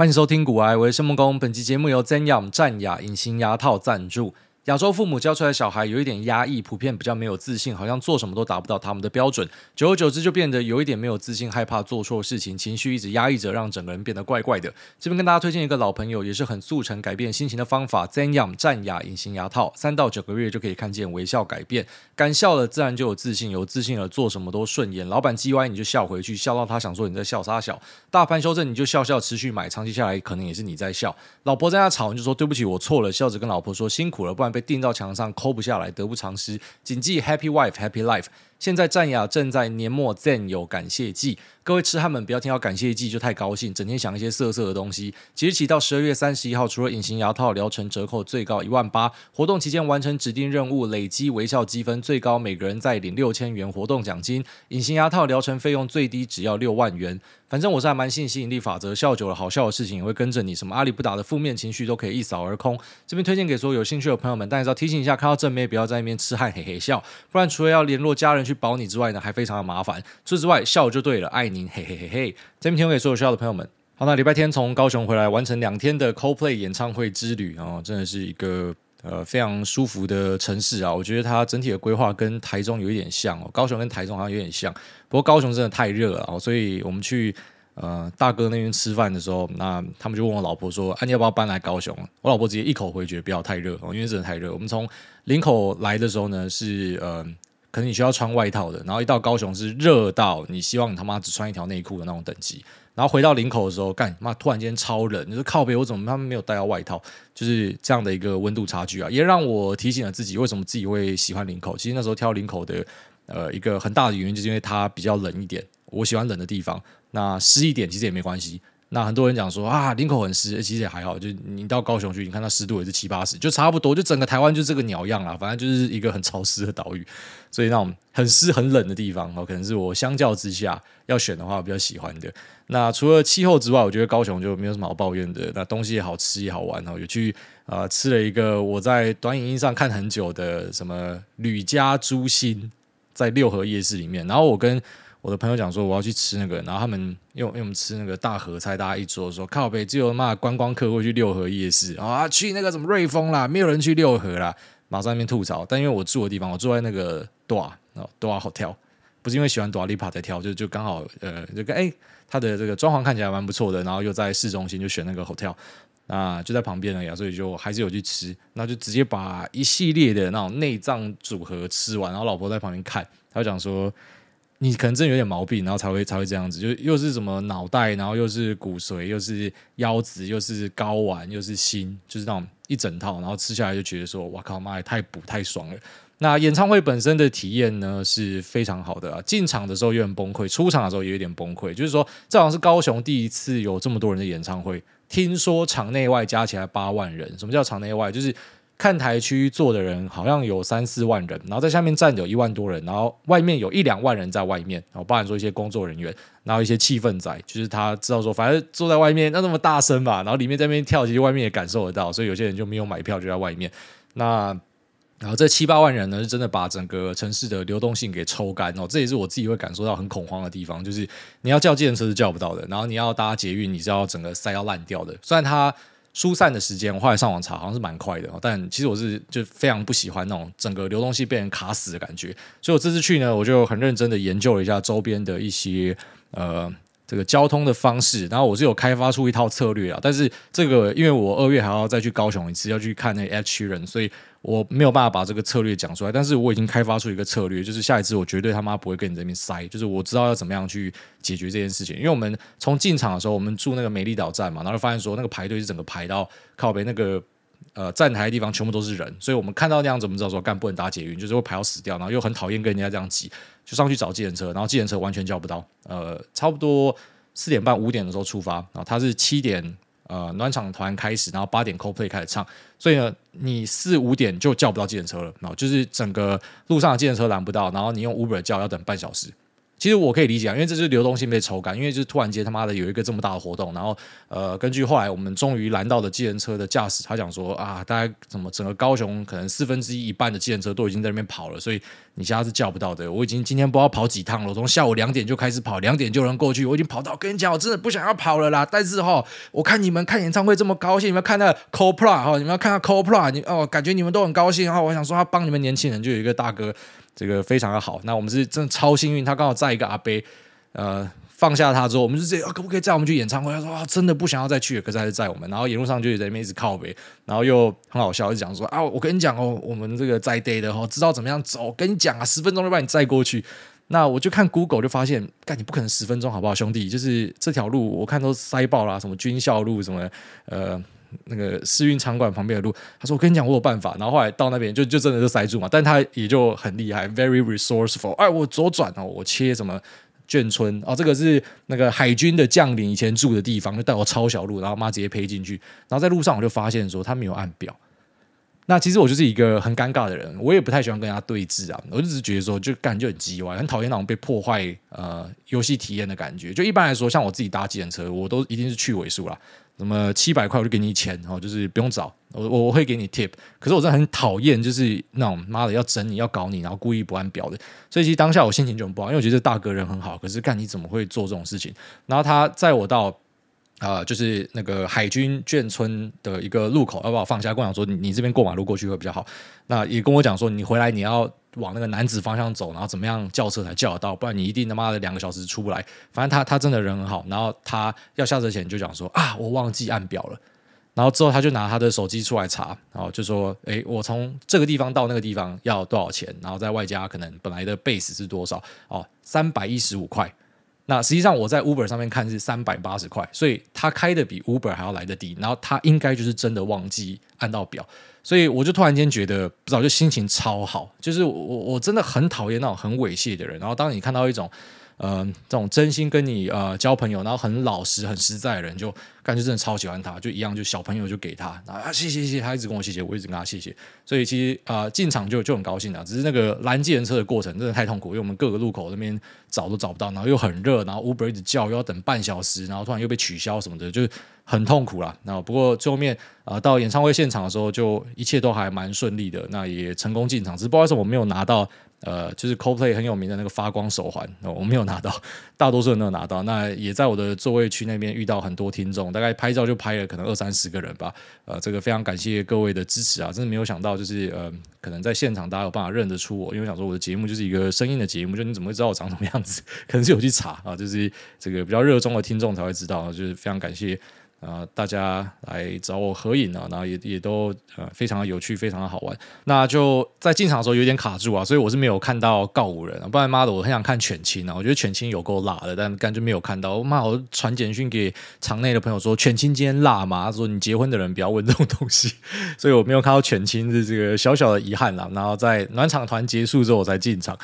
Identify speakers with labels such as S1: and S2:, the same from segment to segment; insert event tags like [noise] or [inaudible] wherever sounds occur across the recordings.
S1: 欢迎收听股癌，我是申梦工。本期节目由 Zenyum 战雅隐形牙套赞助。亚洲父母教出来的小孩有一点压抑，普遍比较没有自信，好像做什么都达不到他们的标准。久而久之，就变得有一点没有自信，害怕做错事情，情绪一直压抑着，让整个人变得怪怪的。这边跟大家推荐一个老朋友，也是很速成改变心情的方法：Zenyum 战亚隐形牙套，三到九个月就可以看见微笑改变。敢笑了，自然就有自信，有自信了，做什么都顺眼。老板叽歪，你就笑回去，笑到他想说你在笑啥小。大盘修正，你就笑笑持续买，长期下来可能也是你在笑。老婆在那吵，你就说对不起，我错了，笑着跟老婆说辛苦了，不然被钉到墙上。抠不下来，得不偿失。谨记：Happy wife, happy life。现在战雅正在年末赠有感谢季，各位痴汉们不要听到感谢季就太高兴，整天想一些色色的东西。即日起到十二月三十一号，除了隐形牙套疗程折扣最高一万八，活动期间完成指定任务累积微笑积分最高，每个人再领六千元活动奖金。隐形牙套疗程费用最低只要六万元。反正我是还蛮信吸引力法则，笑久了好笑的事情也会跟着你，什么阿里不达的负面情绪都可以一扫而空。这边推荐给所有有兴趣的朋友们，但是要提醒一下，看到正妹不要在那边痴汉嘿嘿笑，不然除了要联络家人。去保你之外呢，还非常的麻烦。除此之外，笑就对了，爱您，嘿嘿嘿嘿。这边提供给所有需要的朋友们。好，那礼拜天从高雄回来，完成两天的 Coldplay 演唱会之旅啊、哦，真的是一个呃非常舒服的城市啊。我觉得它整体的规划跟台中有一点像哦，高雄跟台中好像有点像。不过高雄真的太热了哦，所以我们去呃大哥那边吃饭的时候，那他们就问我老婆说：“啊，你要不要搬来高雄？”我老婆直接一口回绝，不要太热哦，因为真的太热。我们从林口来的时候呢，是呃。可能你需要穿外套的，然后一到高雄是热到你希望你他妈只穿一条内裤的那种等级，然后回到林口的时候，干妈突然间超冷，你说靠北我怎么他们没有带到外套，就是这样的一个温度差距啊，也让我提醒了自己为什么自己会喜欢林口。其实那时候挑林口的呃一个很大的原因就是因为它比较冷一点，我喜欢冷的地方，那湿一点其实也没关系。那很多人讲说啊，林口很湿，其实也还好。就你到高雄去，你看它湿度也是七八十，就差不多。就整个台湾就这个鸟样啦，反正就是一个很潮湿的岛屿。所以那种很湿很冷的地方，哦，可能是我相较之下要选的话我比较喜欢的。那除了气候之外，我觉得高雄就没有什么好抱怨的。那东西也好吃也好玩哦，有去啊、吃了一个我在短影音上看很久的什么吕家猪心，在六合夜市里面。然后我跟我的朋友讲说我要去吃那个，然后他们因为因为我们吃那个大合菜，大家一桌说靠北只有骂观光客会去六合夜市啊，去那个什么瑞丰啦，没有人去六合啦，马上那边吐槽。但因为我住的地方，我住在那个多啊多啊 hotel，不是因为喜欢多啊利帕才挑，就就刚好呃这个哎，它的这个装潢看起来蛮不错的，然后又在市中心，就选那个 hotel，那就在旁边了呀，所以就还是有去吃，那就直接把一系列的那种内脏组合吃完，然后老婆在旁边看，她就讲说。你可能真有点毛病，然后才会才会这样子，就又是什么脑袋，然后又是骨髓，又是腰子，又是睾丸，又是心，就是那种一整套，然后吃下来就觉得说，哇靠妈也太补太爽了。那演唱会本身的体验呢是非常好的啊，进场的时候有点崩溃，出场的时候也有点崩溃，就是说这好像是高雄第一次有这么多人的演唱会，听说场内外加起来八万人，什么叫场内外？就是。看台区坐的人好像有三四万人，然后在下面站有一万多人，然后外面有一两万人在外面，然后包含说一些工作人员，然后一些气氛仔，就是他知道说反正坐在外面那那么大声嘛，然后里面在那边跳，其实外面也感受得到，所以有些人就没有买票就在外面。那然后这七八万人呢，是真的把整个城市的流动性给抽干哦，这也是我自己会感受到很恐慌的地方，就是你要叫计程车是叫不到的，然后你要搭捷运，你是要整个塞要烂掉的，虽然它。疏散的时间，我后来上网查，好像是蛮快的。但其实我是就非常不喜欢那种整个流动性被人卡死的感觉，所以我这次去呢，我就很认真的研究了一下周边的一些呃这个交通的方式，然后我是有开发出一套策略啊。但是这个因为我二月还要再去高雄一次，要去看那 H 人，所以。我没有办法把这个策略讲出来，但是我已经开发出一个策略，就是下一次我绝对他妈不会跟你这边塞，就是我知道要怎么样去解决这件事情。因为我们从进场的时候，我们住那个美丽岛站嘛，然后发现说那个排队是整个排到靠北那个呃站台的地方全部都是人，所以我们看到那样子，我们知道说干不能搭捷运，就是会排到死掉，然后又很讨厌跟人家这样挤，就上去找计程车，然后计程车完全叫不到，呃，差不多四点半五点的时候出发，然后他是七点。呃，暖场团开始，然后八点 Coldplay 开始唱，所以呢，你四五点就叫不到计程车了，然后就是整个路上的计程车拦不到，然后你用 Uber 叫要等半小时，其实我可以理解啊，因为这是流动性被抽干，因为就是突然间他妈的有一个这么大的活动，然后呃，根据后来我们终于拦到的计程车的驾驶，他讲说啊，大概怎么整个高雄可能四分之一一半的计程车都已经在那边跑了，所以你现在是叫不到的。我已经今天不知道跑几趟了，我从下午两点就开始跑，两点就能过去，我已经跑到跟你讲，我真的不想要跑了啦。但是哈，我看你们看演唱会这么高兴，你们看那 Coldplay 哈，你们要看到 Coldplay，你哦，感觉你们都很高兴哈。我想说，他帮你们年轻人就有一个大哥。这个非常的好，那我们是真的超幸运，他刚好载一个阿伯，呃，放下他之后，我们就直接、可不可以载我们去演唱会？他说啊，真的不想要再去，可是还是载我们。然后一路上就在那边一直靠北，然后又很好笑，就讲说啊，我跟你讲哦，我们这个载 day 的哦，知道怎么样走，跟你讲啊，十分钟就把你载过去。那我就看 Google 就发现，干你不可能十分钟好不好，兄弟？就是这条路我看都塞爆了，什么军校路，什么呃。那个世运场馆旁边的路，他说：“我跟你讲，我有办法。”然后后来到那边就就真的就塞住嘛，但他也就很厉害，very resourceful。哎，我左转哦，我切什么眷村哦，这个是那个海军的将领以前住的地方，就带我抄小路，然后妈直接飞进去。然后在路上我就发现说他没有按表。那其实我就是一个很尴尬的人，我也不太喜欢跟人家对峙啊。我就只是觉得说，就感觉很鸡歪，很讨厌那种被破坏呃游戏体验的感觉。就一般来说，像我自己搭计程车，我都一定是去尾数啦。什么七百块我就给你钱，哦，就是不用找我，我会给你 tip。可是我真的很讨厌，就是那种妈的要整你要搞你，然后故意不按表的。所以其实当下我心情就很不好，因为我觉得大哥人很好，可是干你怎么会做这种事情？然后他载我到啊、呃，就是那个海军眷村的一个路口，要把我放下，跟我讲说你这边过马路过去会比较好。那也跟我讲说你回来你要。往那个男子方向走，然后怎么样叫车才叫得到？不然你一定他妈的两个小时出不来。反正他他真的人很好，然后他要下车前就讲说啊，我忘记按表了。然后之后他就拿他的手机出来查，然后就说，诶，我从这个地方到那个地方要多少钱？然后再外加可能本来的 base 是多少？哦，三百一十五块。那实际上我在 Uber 上面看是三百八十块，所以他开的比 Uber 还要来得低。然后他应该就是真的忘记按到表。所以我就突然间觉得，不知道就心情超好，就是我我真的很讨厌那种很猥亵的人。然后当你看到一种。呃，这种真心跟你呃交朋友，然后很老实、很实在的人，就感觉真的超喜欢他，就一样，就小朋友就给他啊，谢谢谢谢，他一直跟我谢谢，我一直跟他谢谢，所以其实啊、呃、进场就就很高兴啊，只是那个拦计程车的过程真的太痛苦，因为我们各个路口那边找都找不到，然后又很热，然后 Uber 一直叫，又要等半小时，然后突然又被取消什么的，就很痛苦啦。那不过最后面啊、到演唱会现场的时候，就一切都还蛮顺利的，那也成功进场，只是不好意思我没有拿到。呃，就是 Coldplay 很有名的那个发光手环，我没有拿到，[laughs] 大多数人都有拿到。那也在我的座位区那边遇到很多听众，大概拍照就拍了可能二三十个人吧。呃，这个非常感谢各位的支持啊，真的没有想到，就是呃，可能在现场大家有办法认得出我，因为想说我的节目就是一个声音的节目，就你怎么会知道我长什么样子？[laughs] 可能是有去查啊，就是这个比较热衷的听众才会知道，就是非常感谢。啊、大家来找我合影啊，然后也也都呃非常的有趣，非常的好玩。那就在进场的时候有点卡住啊，所以我是没有看到告五人啊，不然妈的我很想看犬青啊，我觉得犬青有够辣的，但感觉没有看到。我妈，我传简讯给场内的朋友说犬青今天辣吗？他说你结婚的人不要问这种东西，[laughs] 所以我没有看到犬青是这个小小的遗憾啦。然后在暖场团结束之后我才进场。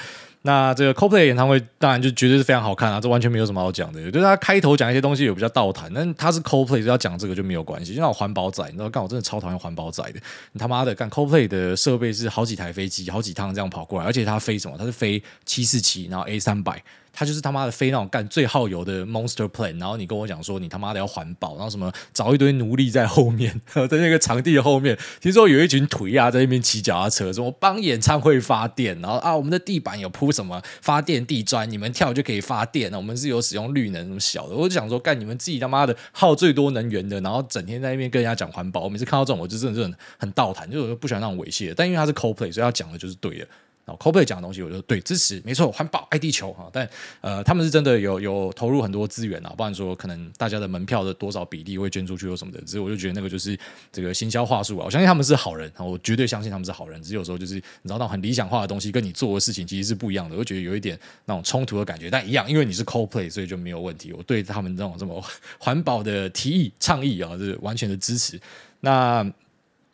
S1: 那这个 Coldplay 演唱会当然就绝对是非常好看啊，这完全没有什么好讲的。就是他开头讲一些东西有比较倒谈，但他是 Coldplay，就要讲这个就没有关系。就像环保仔，你知道，干我真的超讨厌环保仔的。你他妈的干 Coldplay 的设备是好几台飞机，好几趟这样跑过来，而且他飞什么？他是飞七四七，然后 A 三百。他就是他妈的飞那种干最耗油的 Monster Plane，然后你跟我讲说你他妈的要环保，然后什么找一堆奴隶在后面，[laughs] 在那个场地的后面，听说有一群腿啊在那边骑脚踏车，什么帮演唱会发电，然后啊我们的地板有铺什么发电地砖，你们跳就可以发电，我们是有使用绿能什么小的，我就想说干你们自己他妈的耗最多能源的，然后整天在那边跟人家讲环保，我每次看到这种我就真的是很很倒弹，就是我不喜欢那种猥亵，但因为他是 Coldplay，所以他讲的就是对的。然后，CoPlay 讲的东西，我就对支持，没错，环保爱地球哈。但呃，他们是真的有有投入很多资源啊，不然说可能大家的门票的多少比例会捐出去或什么的。只是我就觉得那个就是这个行销话术啊。我相信他们是好人，我绝对相信他们是好人。只是有时候就是你知道那种很理想化的东西，跟你做的事情其实是不一样的。我觉得有一点那种冲突的感觉，但一样，因为你是 CoPlay，所以就没有问题。我对他们这种这么 [laughs] 环保的提议倡议啊，是完全的支持。那。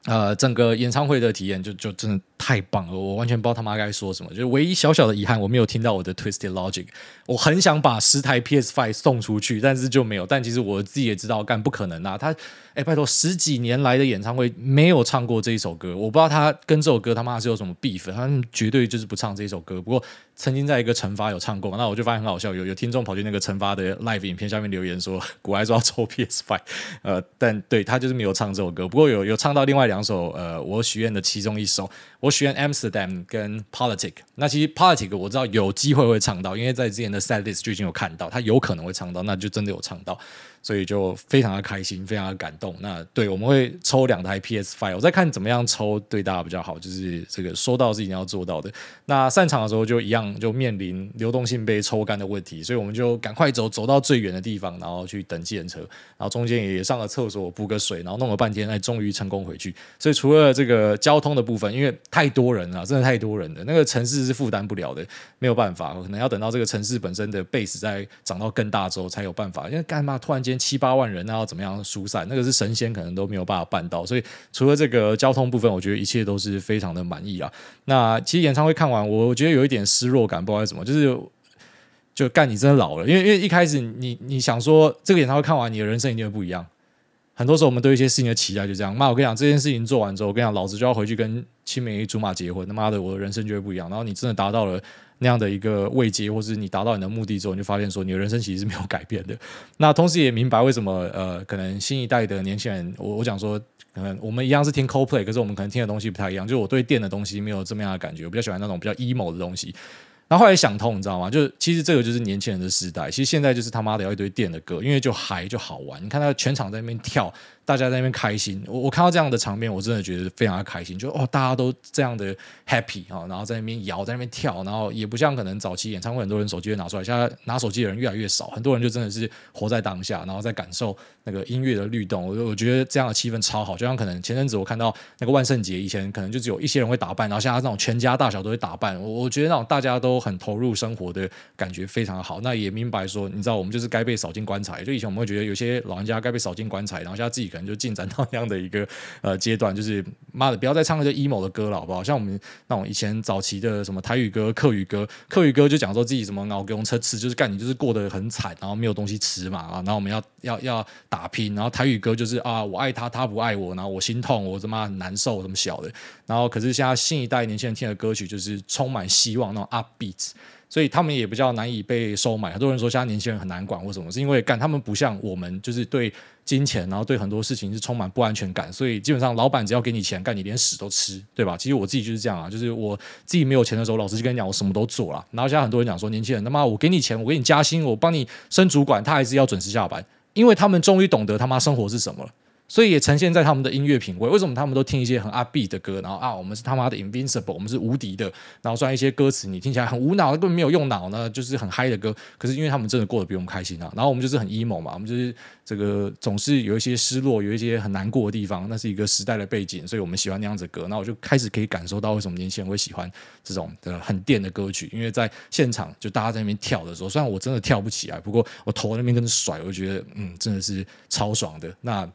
S1: 呃，整个演唱会的体验就就真的太棒了，我完全不知道他妈该说什么。就是唯一小小的遗憾，我没有听到我的 Twisted Logic。我很想把十台 PS Five 送出去，但是就没有。但其实我自己也知道，干不可能啊！他哎，拜托，十几年来的演唱会没有唱过这一首歌，我不知道他跟这首歌他妈是有什么 beef，他绝对就是不唱这一首歌。不过曾经在一个惩罚有唱过，那我就发现很好笑，有有听众跑去那个惩罚的 live 影片下面留言说，古埃说要抽 PS Five，呃，但对他就是没有唱这首歌。不过有有唱到另外两首，呃，我许愿的其中一首，我选 Amsterdam 跟 Politic。那其实 Politic 我知道有机会会唱到，因为在之前的 set list 就已经有看到，他有可能会唱到，那就真的有唱到。所以就非常的开心，非常的感动。那对，我们会抽两台 PS Five，我在看怎么样抽对大家比较好。就是这个说到是一定要做到的。那散场的时候就一样，就面临流动性被抽干的问题，所以我们就赶快走，走到最远的地方，然后去等计程车。然后中间也上了厕所，补个水，然后弄了半天，哎终于成功回去。所以除了这个交通的部分，因为太多人了，真的太多人了，那个城市是负担不了的，没有办法，可能要等到这个城市本身的 base 再长到更大之后才有办法。因为干嘛突然间？七八万人，那要怎么样疏散？那个是神仙可能都没有办法办到。所以除了这个交通部分，我觉得一切都是非常的满意啊。那其实演唱会看完，我觉得有一点失落感，不知道为什么，就是就干你真的老了。因为因为一开始你你想说这个演唱会看完，你的人生一定会不一样。很多时候我们对一些事情的期待就这样。妈，我跟你讲，这件事情做完之后，我跟你讲，老子就要回去跟青梅竹马结婚。他妈的，我的人生就会不一样。然后你真的达到了。那样的一个慰藉，或是你达到你的目的之后，你就发现说你的人生其实是没有改变的。[laughs] 那同时也明白为什么呃，可能新一代的年轻人，我我讲说，可能我们一样是听 Coldplay，可是我们可能听的东西不太一样。就是我对电的东西没有这么样的感觉，我比较喜欢那种比较 emo 的东西。然后后来想通，你知道吗？就是其实这个就是年轻人的时代。其实现在就是他妈的要一堆电的歌，因为就嗨就好玩。你看他全场在那边跳。大家在那边开心，我我看到这样的场面，我真的觉得非常的开心。就哦，大家都这样的 happy 啊，然后在那边摇，在那边跳，然后也不像可能早期演唱会很多人手机会拿出来，现在拿手机的人越来越少，很多人就真的是活在当下，然后在感受那个音乐的律动。我我觉得这样的气氛超好，就像可能前阵子我看到那个万圣节，以前可能就只有一些人会打扮，然后现在这种全家大小都会打扮，我我觉得那种大家都很投入生活的感觉非常的好。那也明白说，你知道我们就是该被扫进棺材。就以前我们会觉得有些老人家该被扫进棺材，然后现在自己可能就进展到。这样的一个呃阶段，就是妈的，不要再唱那些 emo 的歌了，好不好？像我们那种以前早期的什么台语歌、客语歌，客语歌就讲说自己什么熬给车吃，就是干你就是过得很惨，然后没有东西吃嘛啊，然后我们要要要打拼，然后台语歌就是啊，我爱他，他不爱我，然后我心痛，我他妈很难受，什么小的。然后可是现在新一代年轻人听的歌曲就是充满希望那种 upbeat。所以他们也比较难以被收买。很多人说现在年轻人很难管，为什么？是因为干他们不像我们，就是对金钱，然后对很多事情是充满不安全感。所以基本上老板只要给你钱，干你连屎都吃，对吧？其实我自己就是这样啊，就是我自己没有钱的时候，老实就跟你讲，我什么都做了。然后现在很多人讲说，年轻人他妈我给你钱，我给你加薪，我帮你升主管，他还是要准时下班，因为他们终于懂得他妈生活是什么了。所以也呈现在他们的音乐品味。为什么他们都听一些很阿 B 的歌？然后啊，我们是他妈的 invincible，我们是无敌的。然后虽然一些歌词你听起来很无脑，根本没有用脑呢，就是很嗨的歌。可是因为他们真的过得比我们开心啊。然后我们就是很 emo 嘛，我们就是这个总是有一些失落，有一些很难过的地方。那是一个时代的背景，所以我们喜欢那样子的歌。那我就开始可以感受到为什么年轻人会喜欢这种很电的歌曲。因为在现场就大家在那边跳的时候，虽然我真的跳不起来，不过我头那边跟着甩，我就觉得嗯，真的是超爽的。那。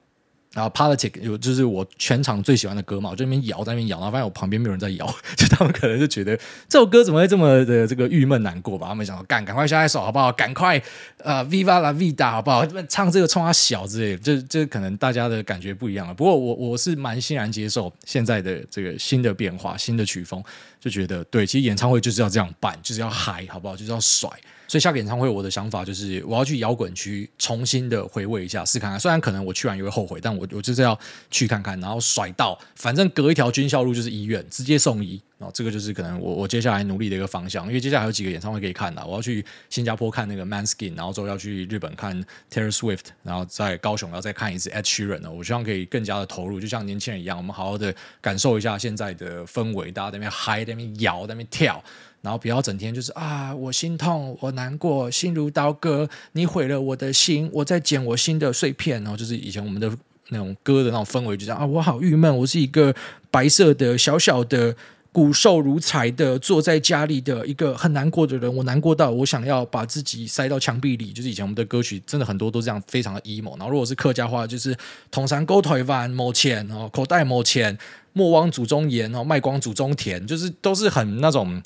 S1: 然后 Politic 有就是我全场最喜欢的歌嘛，我就那边摇，在那边摇，然后发现我旁边没有人在摇，[laughs] 就他们可能就觉得这首歌怎么会这么的这个郁闷难过吧？他们想说赶赶快下一首好不好？赶快呃 Viva la vida 好不好？唱这个冲他小之类的，就就可能大家的感觉不一样了。不过我我是蛮欣然接受现在的这个新的变化、新的曲风，就觉得对，其实演唱会就是要这样办，就是要嗨，好不好？就是要甩。所以下个演唱会，我的想法就是我要去摇滚区重新的回味一下，试看看。虽然可能我去完也会后悔，但我我就是要去看看，然后甩到，反正隔一条军校路就是医院，直接送医。然后这个就是可能我 [laughs] 我接下来努力的一个方向，因为接下来有几个演唱会可以看的。我要去新加坡看那个 Manskin，然后之后要去日本看 Taylor Swift，然后在高雄要再看一次 Ed Sheeran 呢。我希望可以更加的投入，就像年轻人一样，我们好好的感受一下现在的氛围，大家在那边嗨，在那边摇，在那边跳。然后不要整天就是啊，我心痛，我难过，心如刀割，你毁了我的心，我在捡我心的碎片。然后就是以前我们的那种歌的那种氛围，就这样啊，我好郁闷，我是一个白色的小小的
S2: 骨瘦如柴的坐在家里的一个很难过的人，我难过到我想要把自己塞到墙壁里。就是以前我们的歌曲真的很多都这样，非常的 emo。然后如果是客家话，就是同山沟台湾没钱哦，口袋没钱，莫忘祖宗言哦，卖光祖宗田，就是都是很那种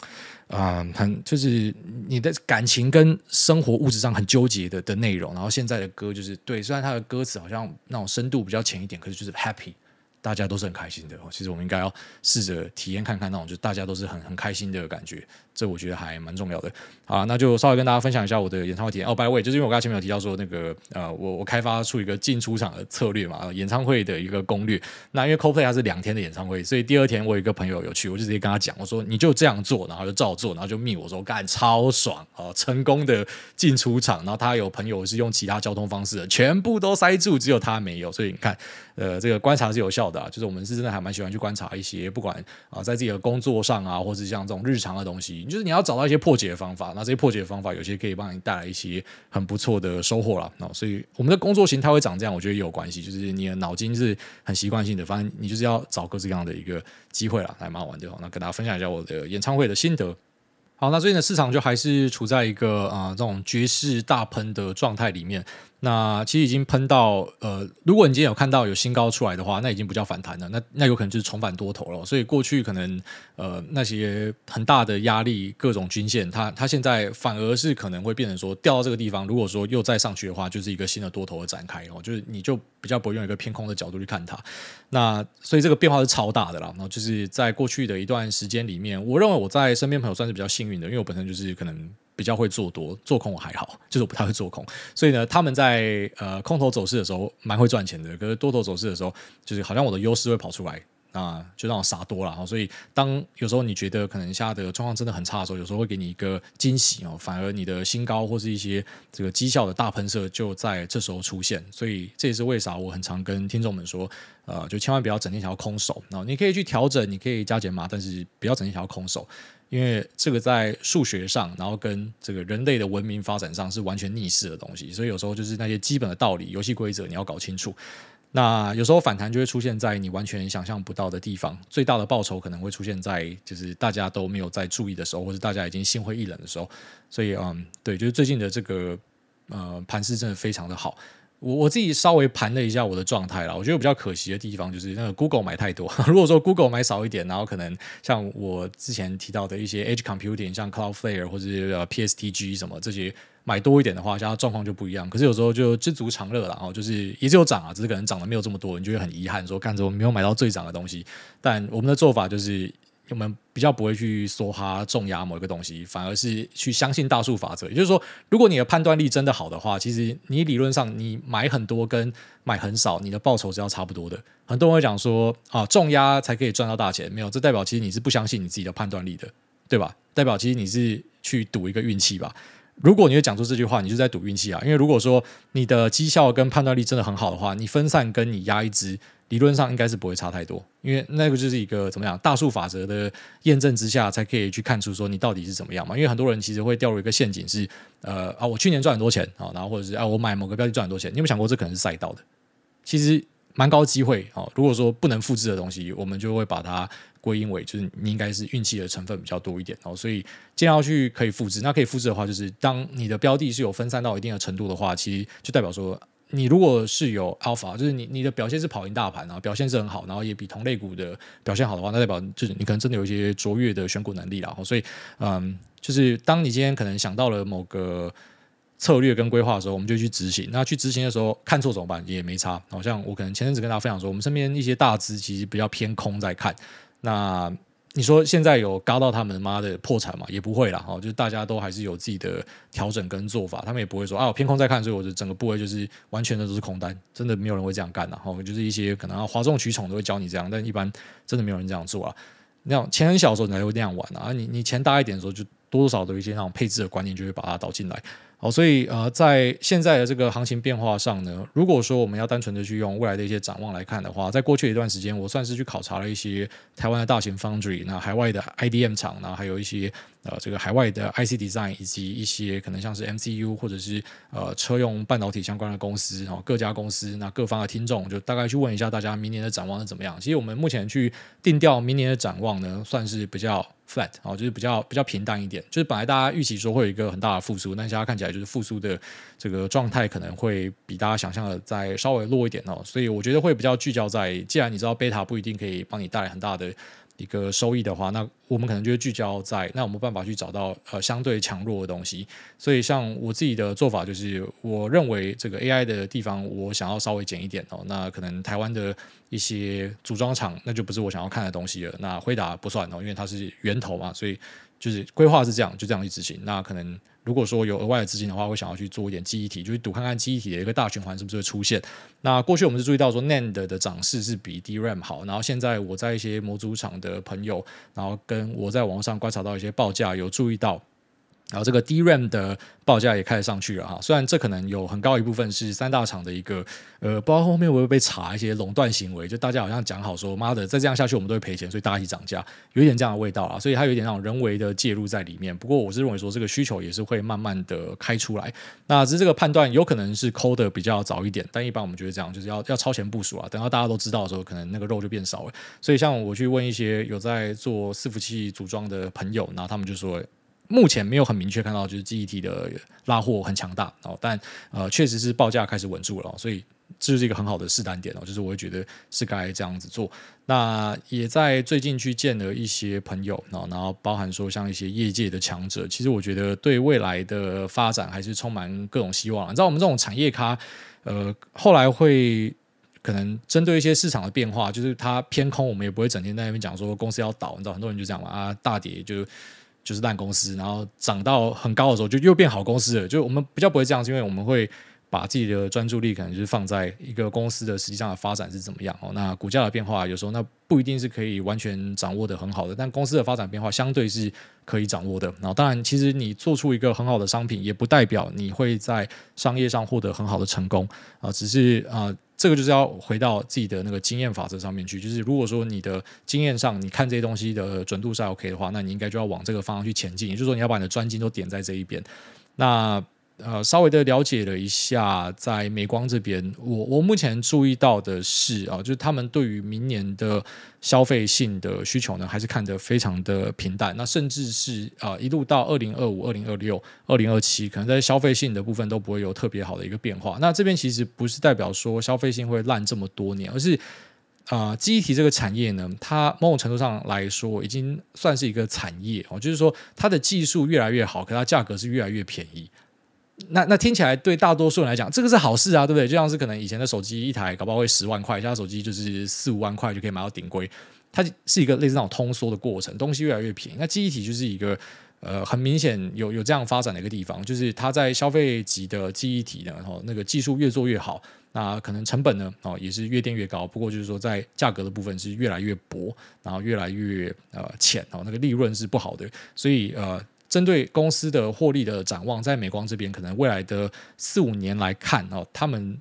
S2: 啊、很就是你的感情跟生活物质上很纠结的的内容。然后现在的歌就是对，虽然它的歌词好像那种深度比较浅一点，可是就是 happy。大家都是很开心的，其实我们应该要试着体验看看那种，就大家都是很很开心的感觉，这我觉得还蛮重要的。啊，那就稍微跟大家分享一下我的演唱会体验。哦，by way，就是因为我刚才前面有提到说那个呃，我我开发出一个进出场的策略嘛，演唱会的一个攻略。那因为 CoPlay 它是两天的演唱会，所以第二天我有一个朋友有去，我就直接跟他讲，我说你就这样做，然后就照做，然后就密我说干超爽哦，成功的进出场。然后他有朋友是用其他交通方式的，全部都塞住，只有他没有。所以你看，呃，这个观察是有效的。就是我们是真的还蛮喜欢去观察一些，不管啊，在自己的工作上啊，或者像这种日常的东西，就是你要找到一些破解的方法。那这些破解的方法，有些可以帮你带来一些很不错的收获了。那所以我们的工作形态会长这样，我觉得也有关系。就是你的脑筋是很习惯性的，反正你就是要找各式各样的一个机会了，还蛮好玩的。那跟大家分享一下我的演唱会的心得。好，那最近的市场就还是处在一个啊、这种爵士大喷的状态里面。那其实已经喷到呃，如果你今天有看到有新高出来的话，那已经不叫反弹了，那那有可能就是重返多头了。所以过去可能呃那些很大的压力，各种均线，它它现在反而是可能会变成说掉到这个地方，如果说又再上去的话，就是一个新的多头的展开哦，就是你就比较不会用一个偏空的角度去看它。那所以这个变化是超大的啦。然后就是在过去的一段时间里面，我认为我在身边朋友算是比较幸运的，因为我本身就是可能。比较会做多，做空我还好，就是我不太会做空，所以呢，他们在呃空头走势的时候蛮会赚钱的，可是多头走势的时候，就是好像我的优势会跑出来啊，就让我杀多了。所以当有时候你觉得可能下的状况真的很差的时候，有时候会给你一个惊喜哦，反而你的新高或是一些这个绩效的大喷射就在这时候出现。所以这也是为啥我很常跟听众们说，呃，就千万不要整天想要空手，然后你可以去调整，你可以加减码，但是不要整天想要空手。因为这个在数学上，然后跟这个人类的文明发展上是完全逆势的东西，所以有时候就是那些基本的道理、游戏规则你要搞清楚。那有时候反弹就会出现在你完全想象不到的地方，最大的报酬可能会出现在就是大家都没有在注意的时候，或者大家已经心灰意冷的时候。所以，嗯，对，就是最近的这个呃盘势真的非常的好。我我自己稍微盘了一下我的状态啦，我觉得比较可惜的地方就是那个 Google 买太多。如果说 Google 买少一点，然后可能像我之前提到的一些 Edge Computing，像 Cloudflare 或者 PSTG 什么这些买多一点的话，像它状况就不一样。可是有时候就知足常乐了，然后就是也是有涨啊，只是可能涨的没有这么多，你就会很遗憾说，看着我没有买到最涨的东西。但我们的做法就是。我们比较不会去说哈重压某一个东西，反而是去相信大数法则。也就是说，如果你的判断力真的好的话，其实你理论上你买很多跟买很少，你的报酬是要差不多的。很多人会讲说啊，重压才可以赚到大钱，没有，这代表其实你是不相信你自己的判断力的，对吧？代表其实你是去赌一个运气吧。如果你会讲出这句话，你就在赌运气啊。因为如果说你的绩效跟判断力真的很好的话，你分散跟你压一支。理论上应该是不会差太多，因为那个就是一个怎么样大数法则的验证之下，才可以去看出说你到底是怎么样嘛。因为很多人其实会掉入一个陷阱是，呃啊，我去年赚很多钱啊，然后或者是啊，我买某个标的赚很多钱。你有没有想过这可能是赛道的？其实蛮高机会哦。如果说不能复制的东西，我们就会把它归因为就是你应该是运气的成分比较多一点哦。所以尽量去可以复制，那可以复制的话，就是当你的标的是有分散到一定的程度的话，其实就代表说。你如果是有 alpha，就是你你的表现是跑赢大盘，啊表现是很好，然后也比同类股的表现好的话，那代表就是你可能真的有一些卓越的选股能力啦。所以，嗯，就是当你今天可能想到了某个策略跟规划的时候，我们就去执行。那去执行的时候看错怎么办？也没差。好像我可能前阵子跟大家分享说，我们身边一些大资其实比较偏空在看。那你说现在有嘎到他们妈的破产嘛？也不会啦，哈，就是大家都还是有自己的调整跟做法，他们也不会说啊，我偏空在看，所以我的整个部位就是完全的都是空单，真的没有人会这样干的，哈，就是一些可能要哗众取宠都会教你这样，但一般真的没有人这样做啊。那样钱很小的时候你才会那样玩啊，你你钱大一点的时候就多多少少的一些那种配置的观念就会把它导进来。好，所以呃，在现在的这个行情变化上呢，如果说我们要单纯的去用未来的一些展望来看的话，在过去一段时间，我算是去考察了一些台湾的大型 foundry，那海外的 IDM 厂，那还有一些呃这个海外的 IC design，以及一些可能像是 MCU 或者是呃车用半导体相关的公司，然后各家公司那各方的听众就大概去问一下大家明年的展望是怎么样。其实我们目前去定调明年的展望呢，算是比较。Flat 哦，就是比较比较平淡一点，就是本来大家预期说会有一个很大的复苏，但现在看起来就是复苏的这个状态可能会比大家想象的再稍微弱一点哦，所以我觉得会比较聚焦在，既然你知道贝塔不一定可以帮你带来很大的。一个收益的话，那我们可能就会聚焦在那我们办法去找到呃相对强弱的东西。所以像我自己的做法就是，我认为这个 AI 的地方我想要稍微减一点哦。那可能台湾的一些组装厂，那就不是我想要看的东西了。那辉达不算哦，因为它是源头嘛，所以就是规划是这样，就这样去执行。那可能。如果说有额外的资金的话，会想要去做一点记忆体，就是赌看看记忆体的一个大循环是不是会出现。那过去我们是注意到说 NAND 的涨势是比 DRAM 好，然后现在我在一些模组厂的朋友，然后跟我在网上观察到一些报价，有注意到。然后这个 DRAM 的报价也开始上去了哈，虽然这可能有很高一部分是三大厂的一个呃，不知道后面会不会被查一些垄断行为，就大家好像讲好说，妈的再这样下去我们都会赔钱，所以大家一起涨价，有一点这样的味道啊，所以它有一点那种人为的介入在里面。不过我是认为说这个需求也是会慢慢的开出来，那只是这个判断有可能是抠的比较早一点，但一般我们觉得这样就是要要超前部署啊，等到大家都知道的时候，可能那个肉就变少了。所以像我去问一些有在做伺服器组装的朋友，然后他们就说。目前没有很明确看到就是记忆体的拉货很强大哦，但呃确实是报价开始稳住了，所以这是一个很好的试单点哦，就是我会觉得是该这样子做。那也在最近去见了一些朋友，然后然后包含说像一些业界的强者，其实我觉得对未来的发展还是充满各种希望。你知道我们这种产业咖，呃后来会可能针对一些市场的变化，就是它偏空，我们也不会整天在那边讲说公司要倒，你知道很多人就这样嘛啊大跌就。就是烂公司，然后涨到很高的时候，就又变好公司了。就我们比较不会这样，是因为我们会把自己的专注力可能就是放在一个公司的实际上的发展是怎么样哦。那股价的变化有时候那不一定是可以完全掌握的很好的，但公司的发展变化相对是可以掌握的。然后当然，其实你做出一个很好的商品，也不代表你会在商业上获得很好的成功啊，只是啊。这个就是要回到自己的那个经验法则上面去，就是如果说你的经验上，你看这些东西的准度是 OK 的话，那你应该就要往这个方向去前进。也就是说，你要把你的专精都点在这一边。那呃，稍微的了解了一下，在美光这边，我我目前注意到的是啊，就是他们对于明年的消费性的需求呢，还是看得非常的平淡。那甚至是啊，一路到二零二五、二零二六、二零二七，可能在消费性的部分都不会有特别好的一个变化。那这边其实不是代表说消费性会烂这么多年，而是啊，记忆体这个产业呢，它某种程度上来说，已经算是一个产业哦，就是说它的技术越来越好，可它价格是越来越便宜。那那听起来对大多数人来讲，这个是好事啊，对不对？就像是可能以前的手机一台搞不好会十万块，现在手机就是四五万块就可以买到顶规，它是一个类似那种通缩的过程，东西越来越便宜。那记忆体就是一个呃很明显有有这样发展的一个地方，就是它在消费级的记忆体呢，然后那个技术越做越好，那可能成本呢哦也是越垫越高。不过就是说在价格的部分是越来越薄，然后越来越呃浅哦，那个利润是不好的，所以呃。针对公司的获利的展望，在美光这边，可能未来的四五年来看哦，他们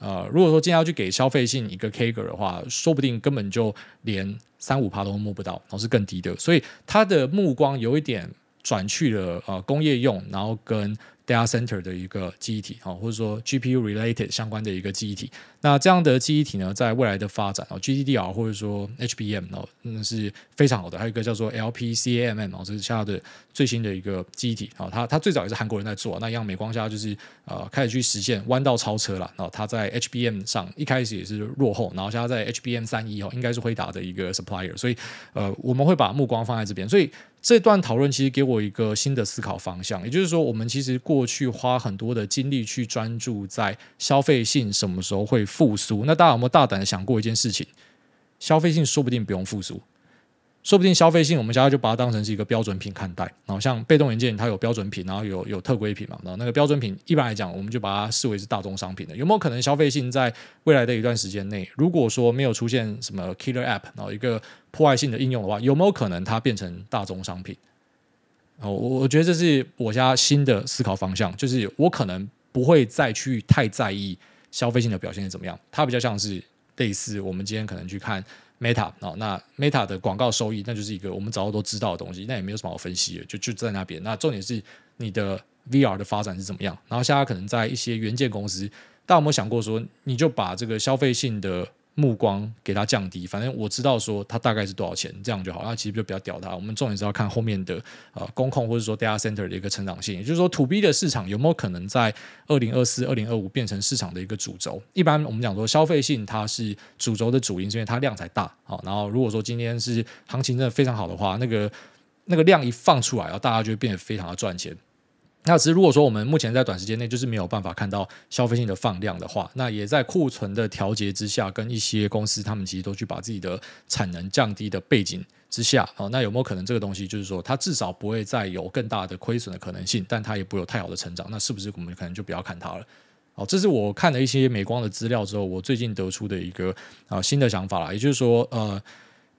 S2: 呃，如果说今天要去给消费性一个 kg 的话，说不定根本就连三五趴都摸不到，然后是更低的。所以他的目光有一点转去了呃工业用，然后跟 data center 的一个记忆体啊，或者说 GPU related 相关的一个记忆体。那这样的记忆体呢，在未来的发展哦，GDDR 或者说 HBM 哦，那是非常好的。还有一个叫做 LPCAMM 哦，这是现在的最新的一个记忆体哦。它它最早也是韩国人在做，那一样美光现在就是呃开始去实现弯道超车了。然后它在 HBM 上一开始也是落后，然后现在在 HBM 三一哦，应该是辉达的一个 supplier。所以呃，我们会把目光放在这边。所以这段讨论其实给我一个新的思考方向，也就是说，我们其实过去花很多的精力去专注在消费性什么时候会复苏，那大家有没有大胆的想过一件事情？消费性说不定不用复苏，说不定消费性我们现在就把它当成是一个标准品看待。然后像被动元件，它有标准品，然后有有特规品嘛。然后那个标准品一般来讲，我们就把它视为是大宗商品的。有没有可能消费性在未来的一段时间内，如果说没有出现什么 killer app，然后一个破坏性的应用的话，有没有可能它变成大宗商品？哦，我我觉得这是我家新的思考方向，就是我可能不会再去太在意消费性的表现是怎么样，它比较像是类似我们今天可能去看 Meta 哦，那 Meta 的广告收益，那就是一个我们早就都知道的东西，那也没有什么好分析的，就就在那边。那重点是你的 VR 的发展是怎么样？然后现在可能在一些元件公司，大家有没有想过说，你就把这个消费性的目光给它降低，反正我知道说它大概是多少钱，这样就好。那其实就比较屌它。我们重点是要看后面的呃工控或者说 data center 的一个成长性，也就是说 to B 的市场有没有可能在二零二四、二零二五变成市场的一个主轴？一般我们讲说消费性它是主轴的主因，是因为它量才大。好，然后如果说今天是行情真的非常好的话，那个那个量一放出来，然后大家就会变得非常的赚钱。那只是如果说我们目前在短时间内就是没有办法看到消费性的放量的话，那也在库存的调节之下，跟一些公司他们其实都去把自己的产能降低的背景之下，哦，那有没有可能这个东西就是说它至少不会再有更大的亏损的可能性，但它也不会有太好的成长，那是不是我们可能就不要看它了？哦，这是我看了一些美光的资料之后，我最近得出的一个啊新的想法啦，也就是说，呃，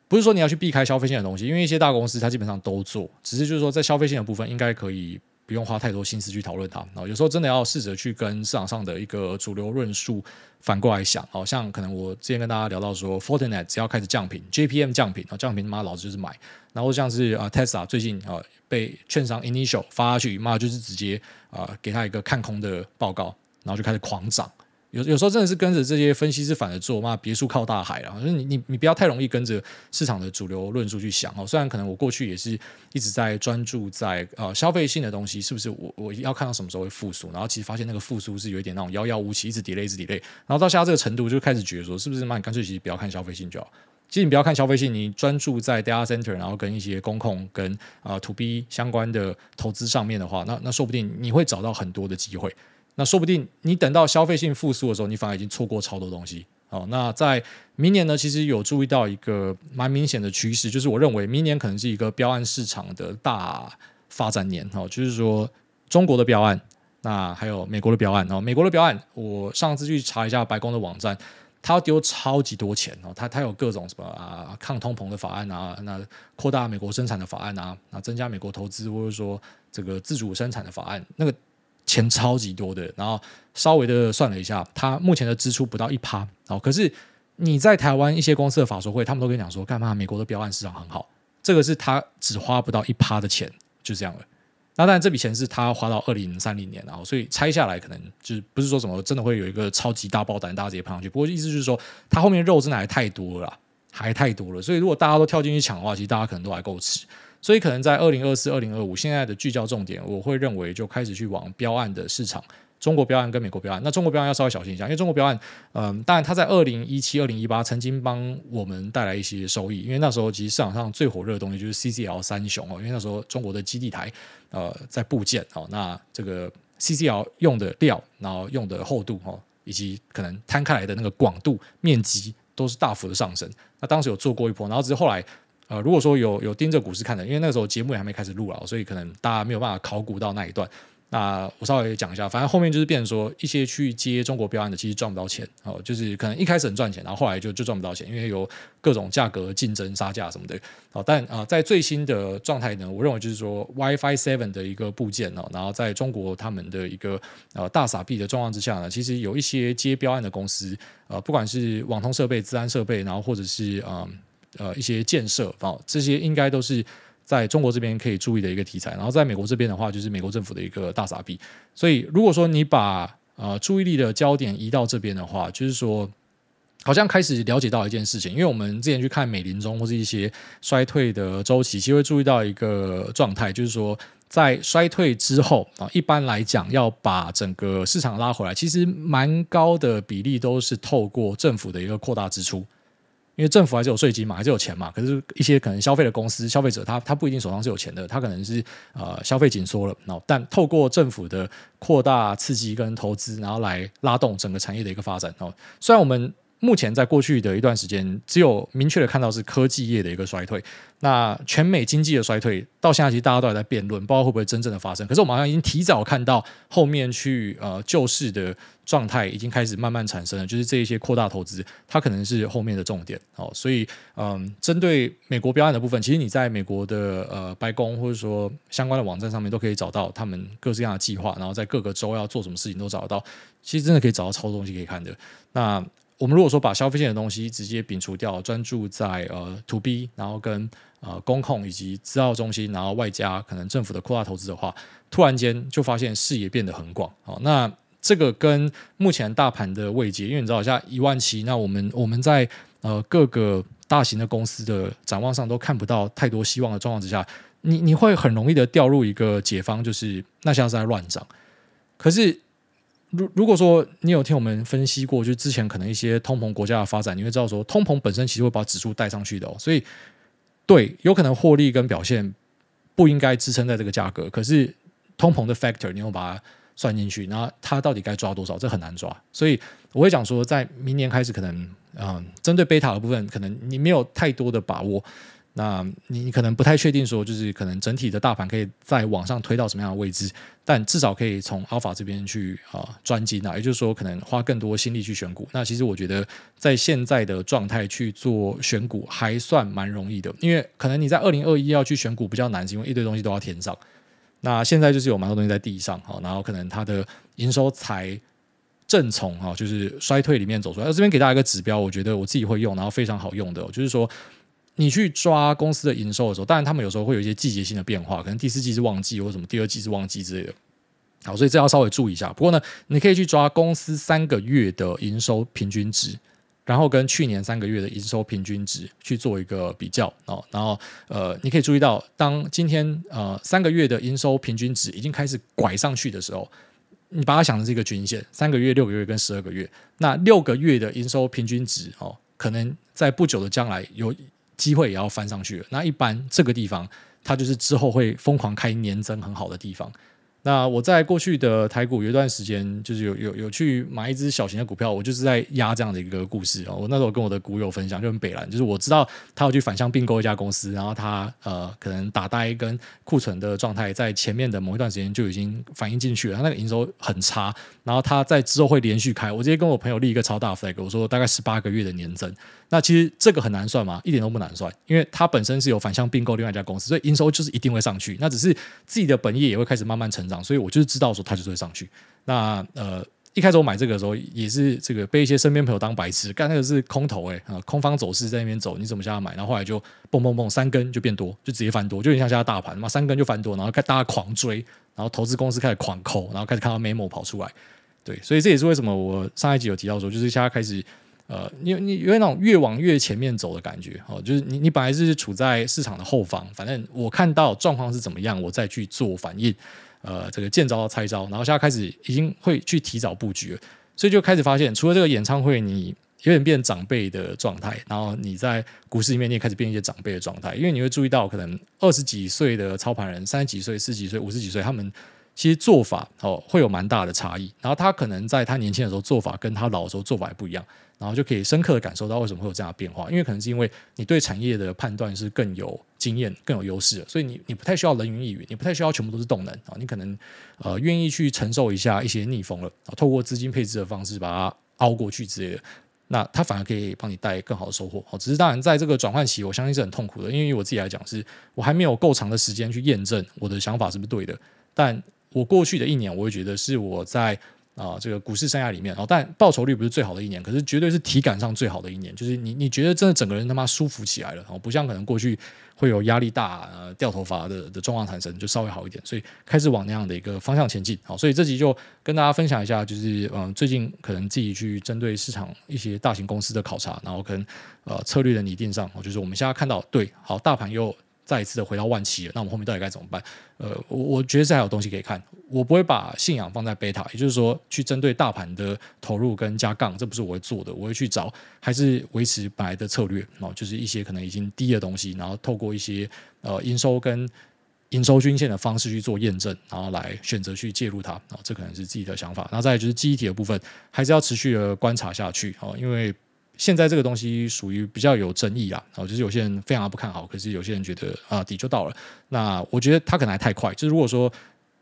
S2: 不是说你要去避开消费性的东西，因为一些大公司它基本上都做，只是就是说在消费性的部分应该可以。不用花太多心思去讨论它，然后有时候真的要试着去跟市场上的一个主流论述反过来想，好像可能我之前跟大家聊到说，Fortinet 只要开始降频，JPM 降频，降频妈老子就是买，然后像是啊 Tesla 最近啊被券商 Initial 发下去，妈就是直接啊给他一个看空的报告，然后就开始狂涨。有有时候真的是跟着这些分析师反着做嘛，别墅靠大海啊！就是你你你不要太容易跟着市场的主流论述去想哦。虽然可能我过去也是一直在专注在呃消费性的东西，是不是我我要看到什么时候会复苏？然后其实发现那个复苏是有一点那种遥遥无期，一直 delay 一直 delay。然后到现在这个程度，就开始觉得说，是不是嘛？你干脆其实不要看消费性就好。其实你不要看消费性，你专注在 data center，然后跟一些公控跟啊、to B 相关的投资上面的话，那那说不定你会找到很多的机会。那说不定你等到消费性复苏的时候，你反而已经错过超多东西。哦，那在明年呢，其实有注意到一个蛮明显的趋势，就是我认为明年可能是一个标案市场的大发展年。哦，就是说中国的标案，那还有美国的标案。哦，美国的标案，我上次去查一下白宫的网站，它要丢超级多钱。哦，它它有各种什么啊，抗通膨的法案啊，那扩大美国生产的法案啊，那增加美国投资或者说这个自主生产的法案，那个。钱超级多的，然后稍微的算了一下，他目前的支出不到一趴哦。可是你在台湾一些公司的法说会，他们都跟你讲说，干嘛？美国的标案市场很好，这个是他只花不到一趴的钱，就这样了。那当然这笔钱是他花到二零三零年，然后所以拆下来可能就是不是说什么真的会有一个超级大爆单，大家直接喷上去。不过意思就是说，他后面肉真的还太多了，还太多了。所以如果大家都跳进去抢的话，其实大家可能都还够吃。所以可能在二零二四、二零二五，现在的聚焦重点，我会认为就开始去往标案的市场，中国标案跟美国标案。那中国标案要稍微小心一下，因为中国标案，嗯，当然它在二零一七、二零一八曾经帮我们带来一些收益，因为那时候其实市场上最火热的东西就是 CCL 三雄哦，因为那时候中国的基地台呃在部件哦，那这个 CCL 用的料，然后用的厚度哦，以及可能摊开来的那个广度、面积都是大幅的上升。那当时有做过一波，然后只是后来。呃，如果说有有盯着股市看的，因为那个时候节目也还没开始录了，所以可能大家没有办法考古到那一段。那我稍微讲一下，反正后面就是变成说一些去接中国标案的，其实赚不到钱哦，就是可能一开始很赚钱，然后后来就就赚不到钱，因为有各种价格竞争、杀价什么的。哦，但啊、在最新的状态呢，我认为就是说 WiFi Seven 的一个部件哦，然后在中国他们的一个呃大傻币的状况之下呢，其实有一些接标案的公司，呃，不管是网通设备、资安设备，然后或者是嗯。呃呃，一些建设哦，这些应该都是在中国这边可以注意的一个题材。然后在美国这边的话，就是美国政府的一个大傻逼。所以，如果说你把呃注意力的焦点移到这边的话，就是说，好像开始了解到一件事情。因为我们之前去看美林中或是一些衰退的周期，其实会注意到一个状态，就是说，在衰退之后啊，一般来讲要把整个市场拉回来，其实蛮高的比例都是透过政府的一个扩大支出。因为政府还是有税金嘛，还是有钱嘛。可是，一些可能消费的公司、消费者他，他他不一定手上是有钱的，他可能是呃消费紧缩了。那，但透过政府的扩大刺激跟投资，然后来拉动整个产业的一个发展。哦，虽然我们目前在过去的一段时间，只有明确的看到是科技业的一个衰退。那全美经济的衰退到现在，其实大家都还在辩论，不知道会不会真正的发生。可是我们好像已经提早看到后面去呃救市的状态已经开始慢慢产生了，就是这一些扩大投资，它可能是后面的重点哦。所以嗯，针对美国标案的部分，其实你在美国的呃白宫或者说相关的网站上面都可以找到他们各式各样的计划，然后在各个州要做什么事情都找得到。其实真的可以找到超多东西可以看的。那我们如果说把消费性的东西直接摒除掉，专注在呃 to B，然后跟呃工控以及资料中心，然后外加可能政府的扩大投资的话，突然间就发现视野变得很广。好，那这个跟目前大盘的位阶，因为你知道，像一万七，那我们我们在呃各个大型的公司的展望上都看不到太多希望的状况之下，你你会很容易的掉入一个解方，就是那像是在乱涨。可是。如如果说你有听我们分析过，就之前可能一些通膨国家的发展，你会知道说通膨本身其实会把指数带上去的哦，所以对，有可能获利跟表现不应该支撑在这个价格，可是通膨的 factor 你又把它算进去，那它到底该抓多少？这很难抓，所以我会讲说，在明年开始可能，嗯，针对贝塔的部分，可能你没有太多的把握。那你可能不太确定说，就是可能整体的大盘可以再往上推到什么样的位置，但至少可以从 Alpha 这边去啊专精啊，也就是说可能花更多心力去选股。那其实我觉得在现在的状态去做选股还算蛮容易的，因为可能你在二零二一要去选股比较难，是因为一堆东西都要填上。那现在就是有蛮多东西在地上哈，然后可能它的营收才正从哈就是衰退里面走出来。这边给大家一个指标，我觉得我自己会用，然后非常好用的，就是说。你去抓公司的营收的时候，当然他们有时候会有一些季节性的变化，可能第四季是旺季，或什么第二季是旺季之类的。好，所以这要稍微注意一下。不过呢，你可以去抓公司三个月的营收平均值，然后跟去年三个月的营收平均值去做一个比较哦。然后呃，你可以注意到，当今天呃三个月的营收平均值已经开始拐上去的时候，你把它想成是一个均线，三个月、六个月跟十二个月，那六个月的营收平均值哦，可能在不久的将来有。机会也要翻上去了，那一般这个地方，它就是之后会疯狂开年增很好的地方。那我在过去的台股有一段时间，就是有有有去买一只小型的股票，我就是在压这样的一个故事啊。我那时候跟我的股友分享，就很北蓝，就是我知道他要去反向并购一家公司，然后他呃可能打呆跟库存的状态，在前面的某一段时间就已经反映进去了，他那个营收很差，然后他在之后会连续开。我直接跟我朋友立一个超大 flag，我说大概十八个月的年增。那其实这个很难算吗？一点都不难算，因为它本身是有反向并购另外一家公司，所以营收就是一定会上去。那只是自己的本业也会开始慢慢成长，所以我就是知道说它就是会上去。那呃，一开始我买这个的时候也是这个被一些身边朋友当白痴，干那个是空头哎、啊，空方走势在那边走，你怎么下来买？然后后来就蹦蹦蹦三根就变多，就直接翻多，就有点像现在大盘嘛，三根就翻多，然后看大家狂追，然后投资公司开始狂扣，然后开始看到 memo 跑出来，对，所以这也是为什么我上一集有提到说，就是现在开始。呃，你你有那种越往越前面走的感觉哦，就是你你本来是处在市场的后方，反正我看到状况是怎么样，我再去做反应。呃，这个见招拆招，然后现在开始已经会去提早布局，所以就开始发现，除了这个演唱会，你有点变长辈的状态，然后你在股市里面你也开始变一些长辈的状态，因为你会注意到，可能二十几岁的操盘人，三十几岁、四十几岁、五十几岁，他们。其实做法哦会有蛮大的差异，然后他可能在他年轻的时候做法跟他老的时候做法也不一样，然后就可以深刻的感受到为什么会有这样的变化，因为可能是因为你对产业的判断是更有经验、更有优势，所以你你不太需要人云亦云，你不太需要全部都是动能啊，你可能呃愿意去承受一下一些逆风了，透过资金配置的方式把它熬过去之类的，那它反而可以帮你带更好的收获。哦，只是当然在这个转换期，我相信是很痛苦的，因为我自己来讲是我还没有够长的时间去验证我的想法是不是对的，但。我过去的一年，我会觉得是我在啊、这个股市生涯里面，哦，但报酬率不是最好的一年，可是绝对是体感上最好的一年。就是你你觉得真的整个人他妈舒服起来了，哦，不像可能过去会有压力大、呃掉头发的的状况产生，就稍微好一点。所以开始往那样的一个方向前进。好，所以这集就跟大家分享一下，就是嗯、最近可能自己去针对市场一些大型公司的考察，然后跟呃策略的拟定上，哦就是我们现在看到对，好，大盘又。再一次的回到万七了，那我们后面到底该怎么办？呃，我我觉得这还有东西可以看。我不会把信仰放在贝塔，也就是说，去针对大盘的投入跟加杠，这不是我会做的。我会去找还是维持本来的策略哦，就是一些可能已经低的东西，然后透过一些呃营收跟营收均线的方式去做验证，然后来选择去介入它。哦，这可能是自己的想法。然后再就是记忆体的部分，还是要持续的观察下去哦，因为。现在这个东西属于比较有争议啊，哦，就是有些人非常不看好，可是有些人觉得啊底就到了。那我觉得他可能还太快，就是如果说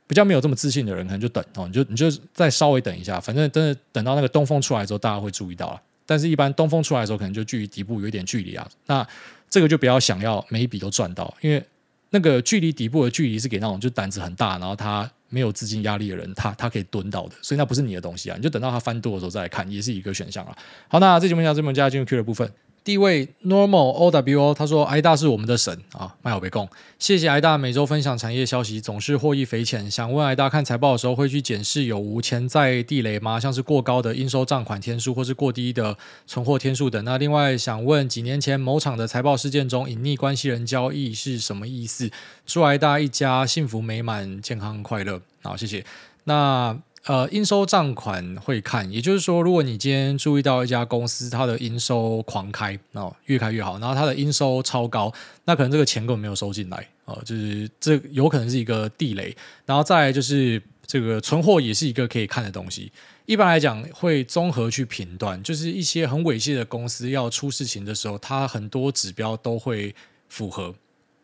S2: 比较没有这么自信的人，可能就等哦，你就你就再稍微等一下，反正真的等到那个东风出来之后，大家会注意到了。但是，一般东风出来的时候，可能就距离底部有一点距离啊。那这个就不要想要每一笔都赚到，因为那个距离底部的距离是给那种就胆子很大，然后他没有资金压力的人，他他可以蹲到的。所以那不是你的东西啊，你就等到他翻多的时候再来看，也是一个选项啊。好，那这节目讲这边，接下来进入 Q 的部分。第一位 Normal OWO，他说：“挨大是我们的神啊，麦好贝贡，谢谢挨大每周分享产业消息，总是获益匪浅。想问挨大看财报的时候，会去检视有无潜在地雷吗？像是过高的应收账款天数，或是过低的存货天数等。那另外想问，几年前某场的财报事件中，隐匿关系人交易是什么意思？祝挨大一家幸福美满、健康快乐。好，谢谢。那。”呃，应收账款会看，也就是说，如果你今天注意到一家公司，它的应收狂开哦，越开越好，然后它的应收超高，那可能这个钱根本没有收进来哦，就是这有可能是一个地雷。然后再来就是这个存货也是一个可以看的东西。一般来讲，会综合去评断，就是一些很猥亵的公司要出事情的时候，它很多指标都会符合，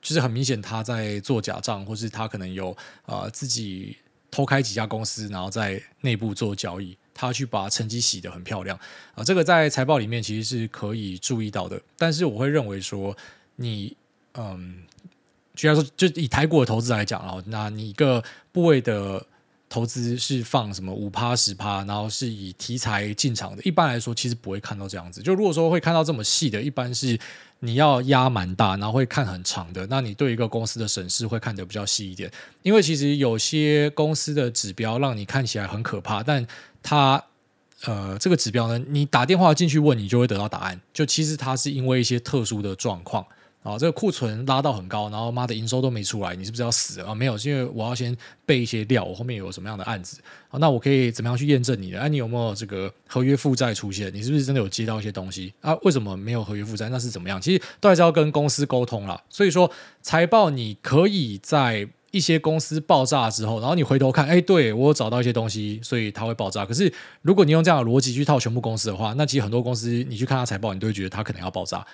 S2: 就是很明显他在做假账，或是他可能有啊、自己。偷开几家公司，然后在内部做交易，他去把成绩洗得很漂亮啊，这个在财报里面其实是可以注意到的。但是我会认为说，你嗯，居然说就以台股的投资来讲啊，那你一个部位的投资是放什么五趴十趴，然后是以题材进场的，一般来说其实不会看到这样子。就如果说会看到这么细的，一般是。你要压蛮大，然后会看很长的，那你对一个公司的审视会看得比较细一点。因为其实有些公司的指标让你看起来很可怕，但它呃这个指标呢，你打电话进去问你就会得到答案。就其实它是因为一些特殊的状况。啊，这个库存拉到很高，然后妈的营收都没出来，你是不是要死啊？没有，是因为我要先备一些料，我后面有什么样的案子，好，那我可以怎么样去验证你的？哎，你有没有这个合约负债出现？你是不是真的有接到一些东西啊？为什么没有合约负债？那是怎么样？其实都还是要跟公司沟通啦。所以说财报你可以在一些公司爆炸之后，然后你回头看，哎，对，我找到一些东西，所以它会爆炸。可是如果你用这样的逻辑去套全部公司的话，那其实很多公司你去看它财报，你都会觉得它可能要爆炸。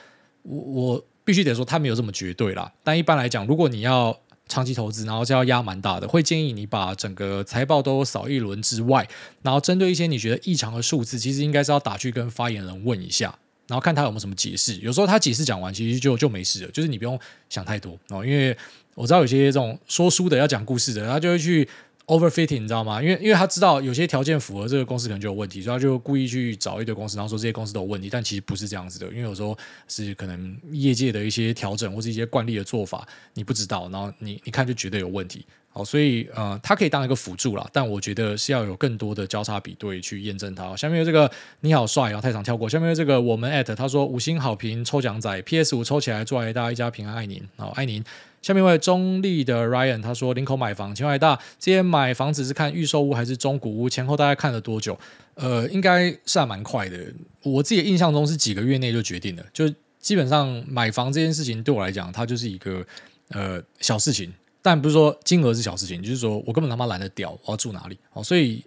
S2: 我我。必须得说，它没有这么绝对啦。但一般来讲，如果你要长期投资，然后就要压蛮大的，会建议你把整个财报都扫一轮之外，然后针对一些你觉得异常的数字，其实应该是要打去跟发言人问一下，然后看他有没有什么解释。有时候他解释讲完，其实就就没事了，就是你不用想太多哦。因为我知道有些这种说书的要讲故事的，他就会去。Overfitting，你知道吗？因为因为他知道有些条件符合这个公司可能就有问题，所以他就故意去找一堆公司，然后说这些公司都有问题。但其实不是这样子的，因为有时候是可能业界的一些调整或是一些惯例的做法，你不知道，然后你你看就觉得有问题。好，所以呃，它可以当一个辅助啦，但我觉得是要有更多的交叉比对去验证它。下面有这个你好帅然后，太长跳过。下面有这个我们 at 他说五星好评抽奖仔，PS 五抽起来，祝大家一家平安，爱您，好爱您。下面一位中立的 Ryan，他说林口买房，请问大，今天买房子是看预售屋还是中古屋？前后大概看了多久？呃，应该是还蛮快的。我自己的印象中是几个月内就决定了。就基本上买房这件事情对我来讲，它就是一个呃小事情，但不是说金额是小事情，就是说我根本他妈懒得屌我要住哪里。哦，所以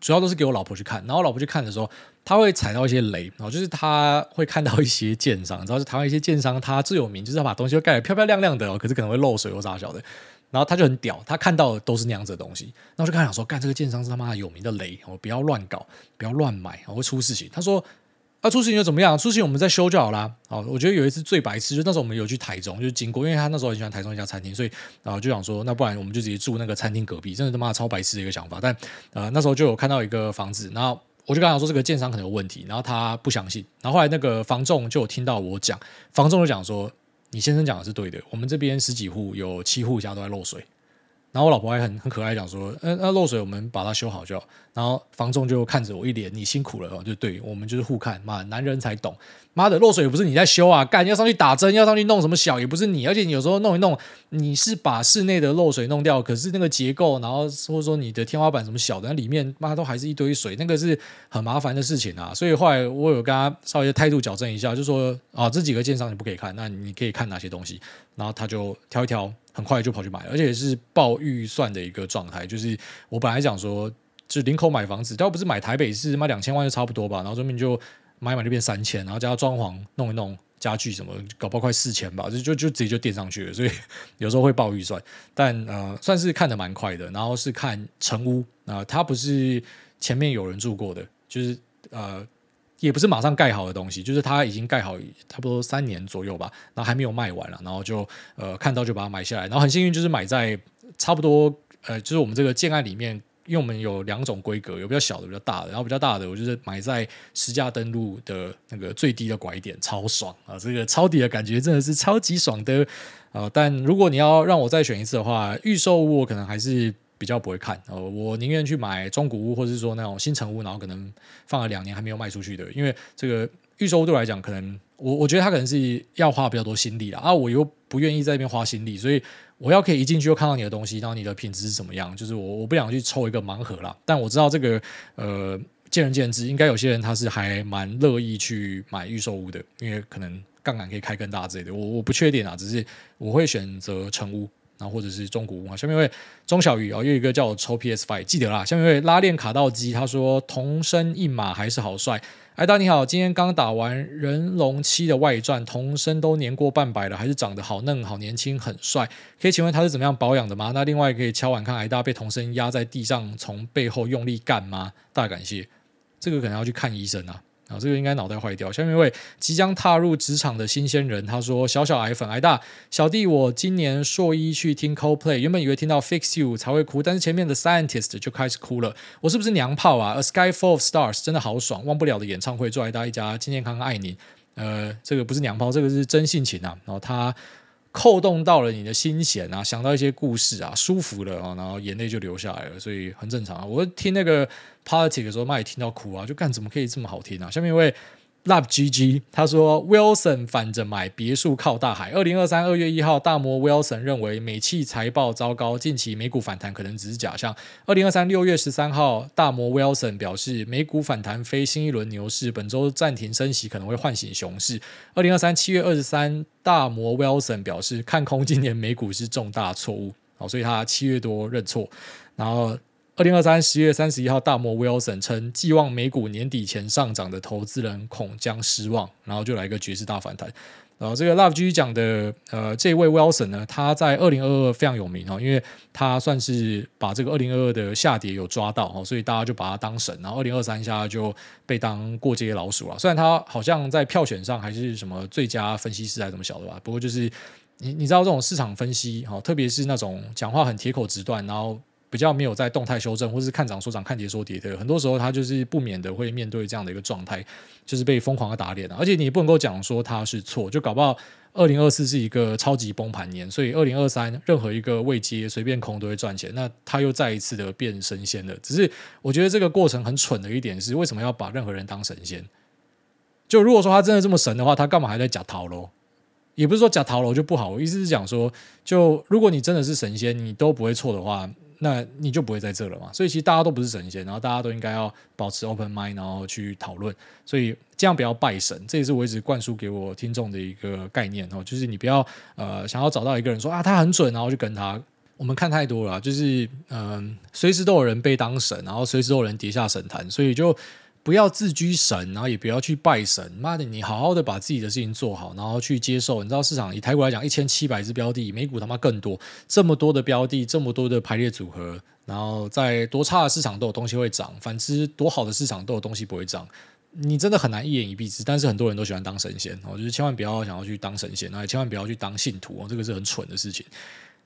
S2: 主要都是给我老婆去看，然后老婆去看的时候。他会踩到一些雷，然后就是他会看到一些建商，然后是台湾一些建商，他最有名就是他把东西都盖得漂漂亮亮的哦，可是可能会漏水或啥小的，然后他就很屌，他看到的都是那样子的东西，然后就跟他讲说，干这个建商是他妈有名的雷，我不要乱搞，不要乱买，会出事情。他说，啊出事情又怎么样？出事情我们再修就好啦。哦，我觉得有一次最白痴，就那时候我们有去台中，就经过，因为他那时候很喜欢台中一家餐厅，所以然后就想说，那不然我们就直接住那个餐厅隔壁，真的他妈超白痴的一个想法。但呃那时候就有看到一个房子，然后。我就跟他说这个建商可能有问题，然后他不相信，然后后来那个房仲就有听到我讲，房仲就讲说，你先生讲的是对的，我们这边十几户有七户家都在漏水。然后我老婆还很很可爱讲说，嗯，那漏水我们把它修好就好。然后房仲就看着我一脸，你辛苦了哦，就对我们就是互看，妈，男人才懂。妈的，漏水不是你在修啊，干要上去打针，要上去弄什么小也不是你，而且你有时候弄一弄，你是把室内的漏水弄掉，可是那个结构，然后或者说你的天花板什么小的，那里面妈都还是一堆水，那个是很麻烦的事情啊。所以后来我有跟他稍微的态度矫正一下，就说啊，这几个建商你不可以看，那你可以看哪些东西，然后他就挑一挑。很快就跑去买，而且是报预算的一个状态。就是我本来讲说，就林口买房子，倒不是买台北市，买两千万就差不多吧。然后这边就买买就变三千，然后加装潢弄一弄。家具什么搞不好快四千吧，就就就直接就垫上去了，所以有时候会爆预算，但呃算是看得蛮快的。然后是看成屋啊、呃，它不是前面有人住过的，就是呃也不是马上盖好的东西，就是它已经盖好差不多三年左右吧，然后还没有卖完了，然后就呃看到就把它买下来，然后很幸运就是买在差不多呃就是我们这个建案里面。因为我们有两种规格，有比较小的，比较大的。然后比较大的，我就是买在实价登录的那个最低的拐点，超爽啊！这个抄底的感觉真的是超级爽的啊！但如果你要让我再选一次的话，预售屋我可能还是比较不会看哦，我宁愿去买中古屋，或者是说那种新成屋，然后可能放了两年还没有卖出去的，因为这个预售屋对我来讲，可能我我觉得它可能是要花比较多心力啦，啊，我又不愿意在那边花心力，所以。我要可以一进去就看到你的东西，然后你的品质是怎么样？就是我我不想去抽一个盲盒啦，但我知道这个呃见仁见智，应该有些人他是还蛮乐意去买预售屋的，因为可能杠杆可以开更大之类的。我我不确定啊，只是我会选择成屋，然后或者是中古屋啊。下面一位钟小雨啊，又一个叫我抽 PS Five，记得啦。下面一位拉链卡到机，他说同生一马还是好帅。艾大你好，今天刚打完人龙七的外传，童声都年过半百了，还是长得好嫩、好年轻、很帅。可以请问他是怎么样保养的吗？那另外可以敲碗看艾大被童声压在地上，从背后用力干吗？大感谢，这个可能要去看医生啊。啊，这个应该脑袋坏掉。下面一位即将踏入职场的新鲜人，他说：“小小矮粉矮大小弟，我今年硕一去听 Coldplay，原本以为听到 Fix You 才会哭，但是前面的 Scientist 就开始哭了。我是不是娘炮啊？A Sky Full of Stars 真的好爽，忘不了的演唱会，祝矮大一家健健康康，爱你。呃，这个不是娘炮，这个是真性情啊。然后他。”扣动到了你的心弦啊，想到一些故事啊，舒服了啊，然后眼泪就流下来了，所以很正常啊。我听那个 party 的时候，妈也听到哭啊，就干怎么可以这么好听啊？下面一位。Love GG，他说 Wilson 反着买别墅靠大海。二零二三二月一号，大摩 Wilson 认为美企财报糟糕，近期美股反弹可能只是假象。二零二三六月十三号，大摩 Wilson 表示美股反弹非新一轮牛市，本周暂停升息可能会唤醒熊市。二零二三七月二十三，大摩 Wilson 表示看空今年美股是重大错误，好，所以他七月多认错，然后。二零二三十月三十一号，大摩 Wilson 称，寄望美股年底前上涨的投资人恐将失望，然后就来一个爵士大反弹。然后这个 Love G 讲的，呃，这位 Wilson 呢，他在二零二二非常有名哦，因为他算是把这个二零二二的下跌有抓到哦，所以大家就把他当神。然后二零二三下就被当过街老鼠了。虽然他好像在票选上还是什么最佳分析师还是怎么晓得吧，不过就是你你知道这种市场分析哈，特别是那种讲话很铁口直断，然后。比较没有在动态修正，或是看涨说涨、看跌说跌的，很多时候他就是不免的会面对这样的一个状态，就是被疯狂的打脸。而且你不能够讲说他是错，就搞不好二零二四是一个超级崩盘年，所以二零二三任何一个未接随便空都会赚钱，那他又再一次的变神仙了。只是我觉得这个过程很蠢的一点是，为什么要把任何人当神仙？就如果说他真的这么神的话，他干嘛还在假逃喽？也不是说假逃喽就不好，我意思是讲说，就如果你真的是神仙，你都不会错的话。那你就不会在这了嘛？所以其实大家都不是神仙，然后大家都应该要保持 open mind，然后去讨论。所以这样不要拜神，这也是我一直灌输给我听众的一个概念哦，就是你不要呃想要找到一个人说啊他很准，然后就跟他。我们看太多了，就是嗯，随时都有人被当神，然后随时都有人跌下神坛，所以就。不要自居神，然后也不要去拜神。妈的，你好好的把自己的事情做好，然后去接受。你知道市场以台股来讲，一千七百只标的，美股他妈更多，这么多的标的，这么多的排列组合，然后在多差的市场都有东西会涨，反之多好的市场都有东西不会涨。你真的很难一言以蔽之。但是很多人都喜欢当神仙，哦，就是千万不要想要去当神仙，然后也千万不要去当信徒哦，这个是很蠢的事情。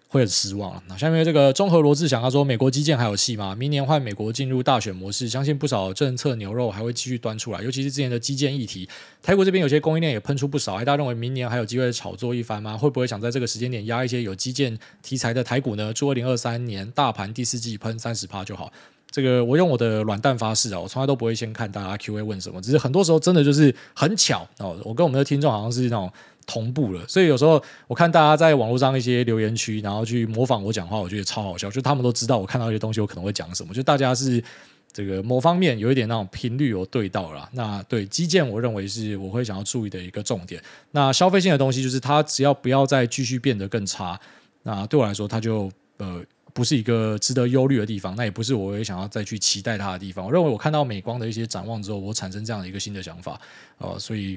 S2: 会很失望。那下面这个综合罗志祥他说：“美国基建还有戏吗？明年换美国进入大选模式，相信不少政策牛肉还会继续端出来，尤其是之前的基建议题。台股这边有些供应链也喷出不少，大家认为明年还有机会炒作一番吗？会不会想在这个时间点压一些有基建题材的台股呢？祝二零二三年大盘第四季喷三十趴就好。这个我用我的软蛋发誓啊，我从来都不会先看大家 Q&A 问什么，只是很多时候真的就是很巧哦。我跟我们的听众好像是那种。”同步了，所以有时候我看大家在网络上一些留言区，然后去模仿我讲话，我觉得超好笑。就他们都知道我看到一些东西，我可能会讲什么。就大家是这个某方面有一点那种频率有对到了。那对基建，我认为是我会想要注意的一个重点。那消费性的东西，就是它只要不要再继续变得更差，那对我来说，它就呃。不是一个值得忧虑的地方，那也不是我也想要再去期待它的地方。我认为我看到美光的一些展望之后，我产生这样的一个新的想法，呃，所以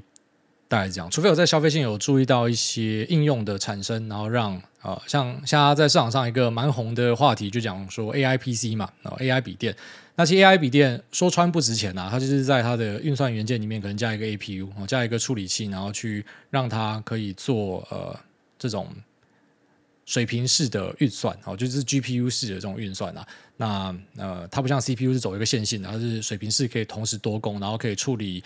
S2: 大概这样。除非我在消费性有注意到一些应用的产生，然后让、呃，像现在在市场上一个蛮红的话题，就讲说 AI PC 嘛，然后 AI 笔电。那其实 AI 笔电说穿不值钱呐，它就是在它的运算元件里面可能加一个 APU，加一个处理器，然后去让它可以做呃这种。水平式的运算，哦，就是 GPU 式的这种运算啊。那呃，它不像 CPU 是走一个线性的，它是水平式，可以同时多功，然后可以处理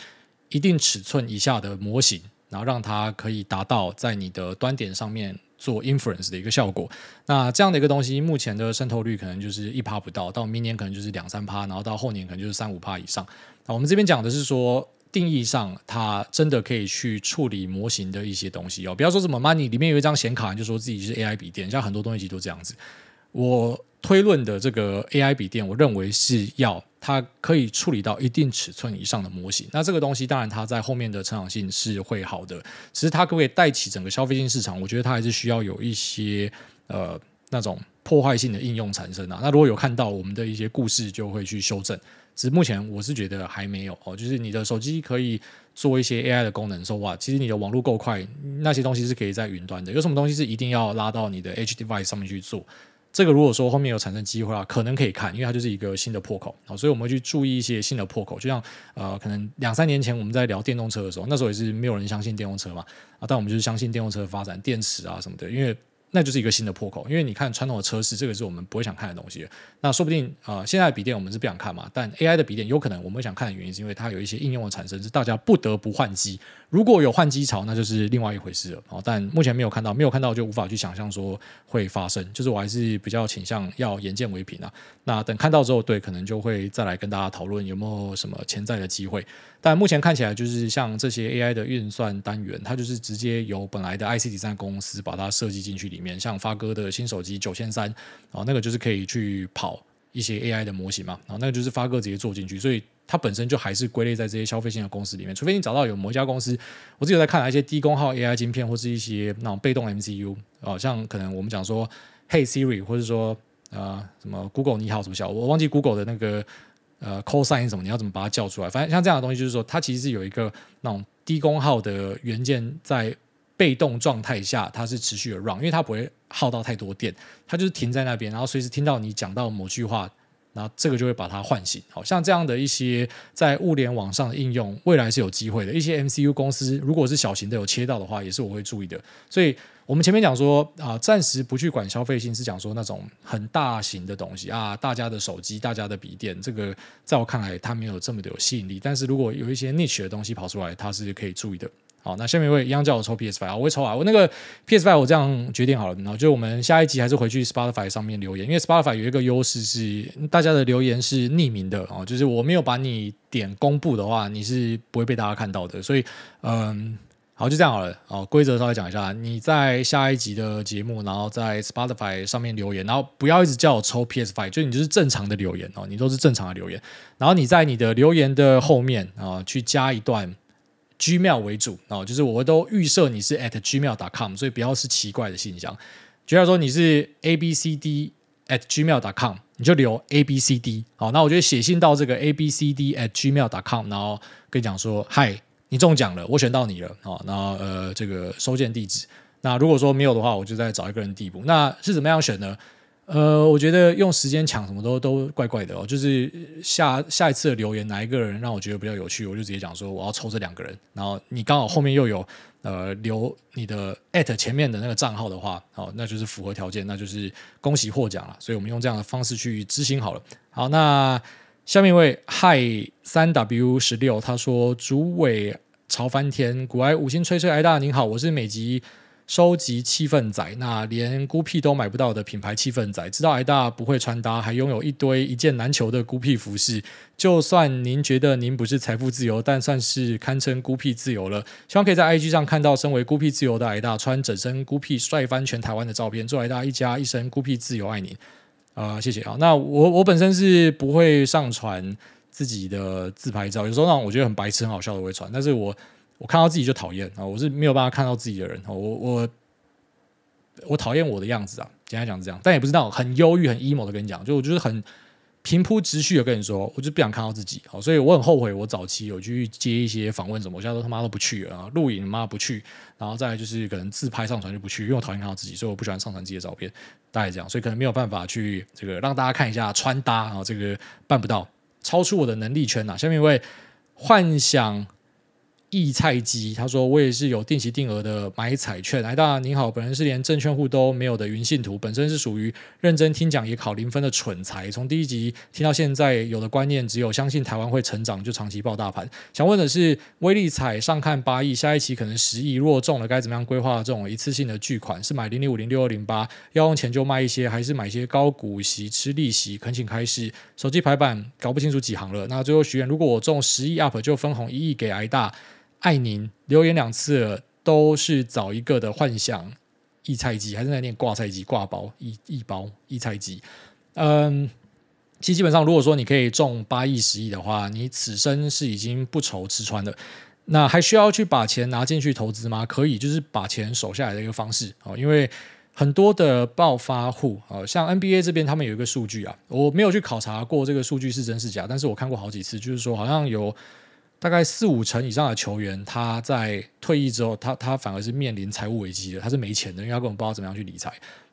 S2: 一定尺寸以下的模型，然后让它可以达到在你的端点上面做 inference 的一个效果。那这样的一个东西，目前的渗透率可能就是一趴不到，到明年可能就是两三趴，然后到后年可能就是三五趴以上。那我们这边讲的是说。定义上，它真的可以去处理模型的一些东西哦。不要说什么 money 里面有一张显卡，就说自己是 AI 笔电，像很多东西其实都这样子。我推论的这个 AI 笔电，我认为是要它可以处理到一定尺寸以上的模型。那这个东西当然它在后面的成长性是会好的，其实它可不可以带起整个消费性市场？我觉得它还是需要有一些呃那种破坏性的应用产生啊。那如果有看到我们的一些故事，就会去修正。只是目前我是觉得还没有哦，就是你的手机可以做一些 AI 的功能，说哇，其实你的网络够快，那些东西是可以在云端的。有什么东西是一定要拉到你的 Edge device 上面去做？这个如果说后面有产生机会啊，可能可以看，因为它就是一个新的破口啊，所以我们会去注意一些新的破口。就像呃，可能两三年前我们在聊电动车的时候，那时候也是没有人相信电动车嘛啊，但我们就是相信电动车的发展，电池啊什么的，因为。那就是一个新的破口，因为你看传统的车市，这个是我们不会想看的东西。那说不定啊、呃，现在的笔电我们是不想看嘛，但 AI 的笔电有可能我们想看的原因，是因为它有一些应用的产生，是大家不得不换机。如果有换机潮，那就是另外一回事了。哦，但目前没有看到，没有看到就无法去想象说会发生。就是我还是比较倾向要眼见为凭啊。那等看到之后，对，可能就会再来跟大家讨论有没有什么潜在的机会。但目前看起来，就是像这些 AI 的运算单元，它就是直接由本来的 IC 设计公司把它设计进去里面。面像发哥的新手机九千三，啊，那个就是可以去跑一些 AI 的模型嘛，然后那个就是发哥直接做进去，所以它本身就还是归类在这些消费性的公司里面。除非你找到有某一家公司，我自己有在看一些低功耗 AI 晶片，或是一些那种被动 MCU 啊，像可能我们讲说 Hey Siri，或者说呃什么 Google 你好怎么小，我忘记 Google 的那个。呃，call sign 什么？你要怎么把它叫出来？反正像这样的东西，就是说它其实是有一个那种低功耗的元件在被动状态下，它是持续的 run，因为它不会耗到太多电，它就是停在那边，然后随时听到你讲到某句话。然后这个就会把它唤醒，好像这样的一些在物联网上的应用，未来是有机会的。一些 MCU 公司如果是小型的有切到的话，也是我会注意的。所以我们前面讲说啊，暂时不去管消费性，是讲说那种很大型的东西啊，大家的手机、大家的笔电，这个在我看来它没有这么的有吸引力。但是如果有一些 niche 的东西跑出来，它是可以注意的。好，那下面一位一样叫我抽 PS Five，我会抽啊。我那个 PS Five 我这样决定好了，然后就我们下一集还是回去 Spotify 上面留言，因为 Spotify 有一个优势是大家的留言是匿名的哦，就是我没有把你点公布的话，你是不会被大家看到的。所以，嗯，好，就这样好了。哦，规则稍微讲一下，你在下一集的节目，然后在 Spotify 上面留言，然后不要一直叫我抽 PS Five，就你就是正常的留言哦，你都是正常的留言，然后你在你的留言的后面啊去加一段。Gmail 为主哦，就是我都预设你是 at gmail.com，所以不要是奇怪的信箱。假如说你是 abcd at gmail.com，你就留 abcd 好，那我就写信到这个 abcd at gmail.com，然后跟你讲说，嗨，你中奖了，我选到你了哦，然后呃这个收件地址。那如果说没有的话，我就再找一个人递补。那是怎么样选呢？呃，我觉得用时间抢什么都都怪怪的哦。就是下下一次的留言哪一个人让我觉得比较有趣，我就直接讲说我要抽这两个人。然后你刚好后面又有呃留你的 at 前面的那个账号的话，哦，那就是符合条件，那就是恭喜获奖了。所以我们用这样的方式去执行好了。好，那下面一位 Hi 三 W 十六，他说主委潮翻天，古埃五星吹吹，癌大您好，我是美籍。收集气氛仔，那连孤僻都买不到的品牌气氛仔，知道癌大不会穿搭，还拥有一堆一件难求的孤僻服饰。就算您觉得您不是财富自由，但算是堪称孤僻自由了。希望可以在 IG 上看到身为孤僻自由的癌大穿整身孤僻帅翻全台湾的照片。祝癌大一家一生孤僻自由，爱你啊、呃！谢谢啊。那我我本身是不会上传自己的自拍照，有时候让我觉得很白痴、很好笑的我会传，但是我。我看到自己就讨厌啊！我是没有办法看到自己的人。我我我讨厌我的样子啊！简单讲是这样，但也不知道很忧郁、很 emo 的跟你讲，就我就是很平铺直叙的跟你说，我就不想看到自己，好，所以我很后悔，我早期有去接一些访问什么，我现在都他妈都不去了啊，录影妈不去，然后再来就是可能自拍上传就不去，因为我讨厌看到自己，所以我不喜欢上传自己的照片，大概这样，所以可能没有办法去这个让大家看一下穿搭啊，这个办不到，超出我的能力圈呐、啊。下面一位幻想。易菜鸡，他说我也是有定期定额的买彩券。来大您好，本人是连证券户都没有的云信徒，本身是属于认真听讲也考零分的蠢材。从第一集听到现在，有的观念只有相信台湾会成长，就长期抱大盘。想问的是，威力彩上看八亿，下一期可能十亿，如果中了该怎么样规划这种一次性的巨款？是买零零五零六二零八，要用钱就卖一些，还是买一些高股息吃利息？恳请开示。手机排版搞不清楚几行了。那最后许愿，如果我中十亿 up，就分红一亿给挨大。爱您留言两次，都是找一个的幻想一菜鸡，还是在念挂菜鸡挂包一一包一菜鸡？嗯，其基本上，如果说你可以中八亿十亿的话，你此生是已经不愁吃穿了。那还需要去把钱拿进去投资吗？可以，就是把钱守下来的一个方式啊。因为很多的暴发户啊，像 NBA 这边他们有一个数据啊，我没有去考察过这个数据是真是假，但是我看过好几次，就是说好像有。大概四五成以上的球员，他在退役之后，他他反而是面临财务危机的，他是没钱的，因为他根本不知道怎么样去理财。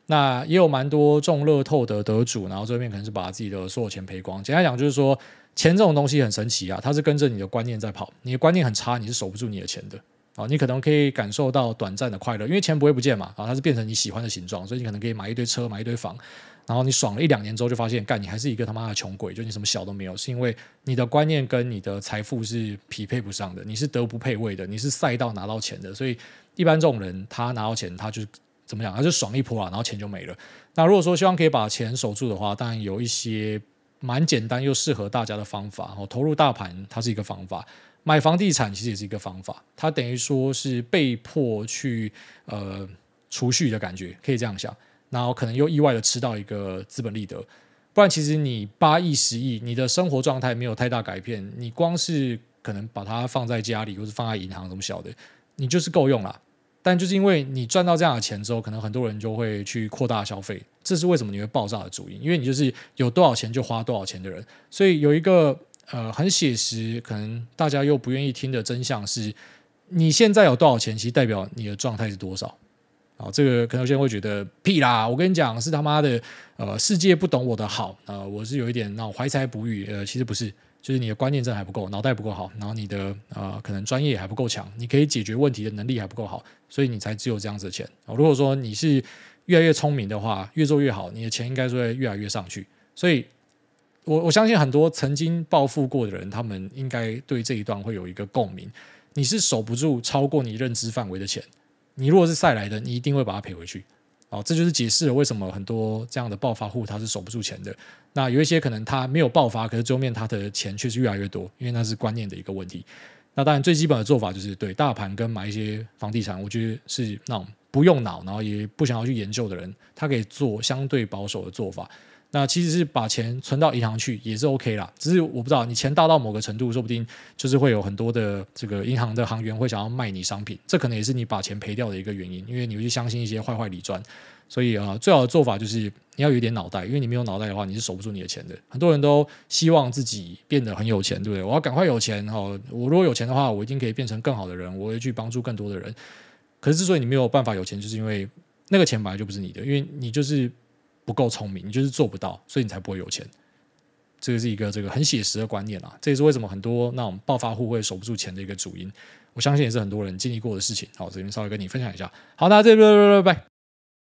S2: 那也有蛮多中乐透的得主，然后最后面可能是把自己的所有钱赔光。简单讲就是说，钱这种东西很神奇啊，它是跟着你的观念在跑。你的观念很差，你是守不住你的钱的啊。你可能可以感受到短暂的快乐，因为钱不会不见嘛，啊，它是变成你喜欢的形状，所以你可能可以买一堆车，买一堆房。然后你爽了一两年之后，就发现，干你还是一个他妈的穷鬼，就你什么小都没有，是因为你的观念跟你的财富是匹配不上的，你是德不配位的，你是赛道拿到钱的，所以一般这种人他拿到钱，他就怎么讲，他就爽一波啊，然后钱就没了。那如果说希望可以把钱守住的话，当然有一些蛮简单又适合大家的方法。哦，投入大盘它是一个方法，买房地产其实也是一个方法，它等于说是被迫去呃储蓄的感觉，可以这样想。然后可能又意外的吃到一个资本利得，不然其实你八亿十亿，你的生活状态没有太大改变，你光是可能把它放在家里或者放在银行怎么小的，你就是够用了。但就是因为你赚到这样的钱之后，可能很多人就会去扩大消费，这是为什么你会爆炸的主因，因为你就是有多少钱就花多少钱的人。所以有一个呃很写实，可能大家又不愿意听的真相是，你现在有多少钱，其实代表你的状态是多少。啊，这个可能有些人会觉得屁啦！我跟你讲，是他妈的，呃，世界不懂我的好啊、呃！我是有一点那种怀才不遇，呃，其实不是，就是你的观念真的还不够，脑袋不够好，然后你的呃可能专业还不够强，你可以解决问题的能力还不够好，所以你才只有这样子的钱。哦，如果说你是越来越聪明的话，越做越好，你的钱应该是会越来越上去。所以我我相信很多曾经暴富过的人，他们应该对这一段会有一个共鸣。你是守不住超过你认知范围的钱。你如果是赛来的，你一定会把它赔回去，哦，这就是解释了为什么很多这样的暴发户他是守不住钱的。那有一些可能他没有爆发，可是最后面他的钱却是越来越多，因为那是观念的一个问题。那当然最基本的做法就是对大盘跟买一些房地产，我觉得是那种不用脑，然后也不想要去研究的人，他可以做相对保守的做法。那其实是把钱存到银行去也是 OK 啦，只是我不知道你钱大到某个程度，说不定就是会有很多的这个银行的行员会想要卖你商品，这可能也是你把钱赔掉的一个原因，因为你会去相信一些坏坏理专。所以啊，最好的做法就是你要有点脑袋，因为你没有脑袋的话，你是守不住你的钱的。很多人都希望自己变得很有钱，对不对？我要赶快有钱哈，我如果有钱的话，我一定可以变成更好的人，我会去帮助更多的人。可是之所以你没有办法有钱，就是因为那个钱本来就不是你的，因为你就是。不够聪明，你就是做不到，所以你才不会有钱。这个是一个这个很写实的观念啊，这也是为什么很多那种暴发户会守不住钱的一个主因。我相信也是很多人经历过的事情。好，这边稍微跟你分享一下。好，那这边拜拜拜拜。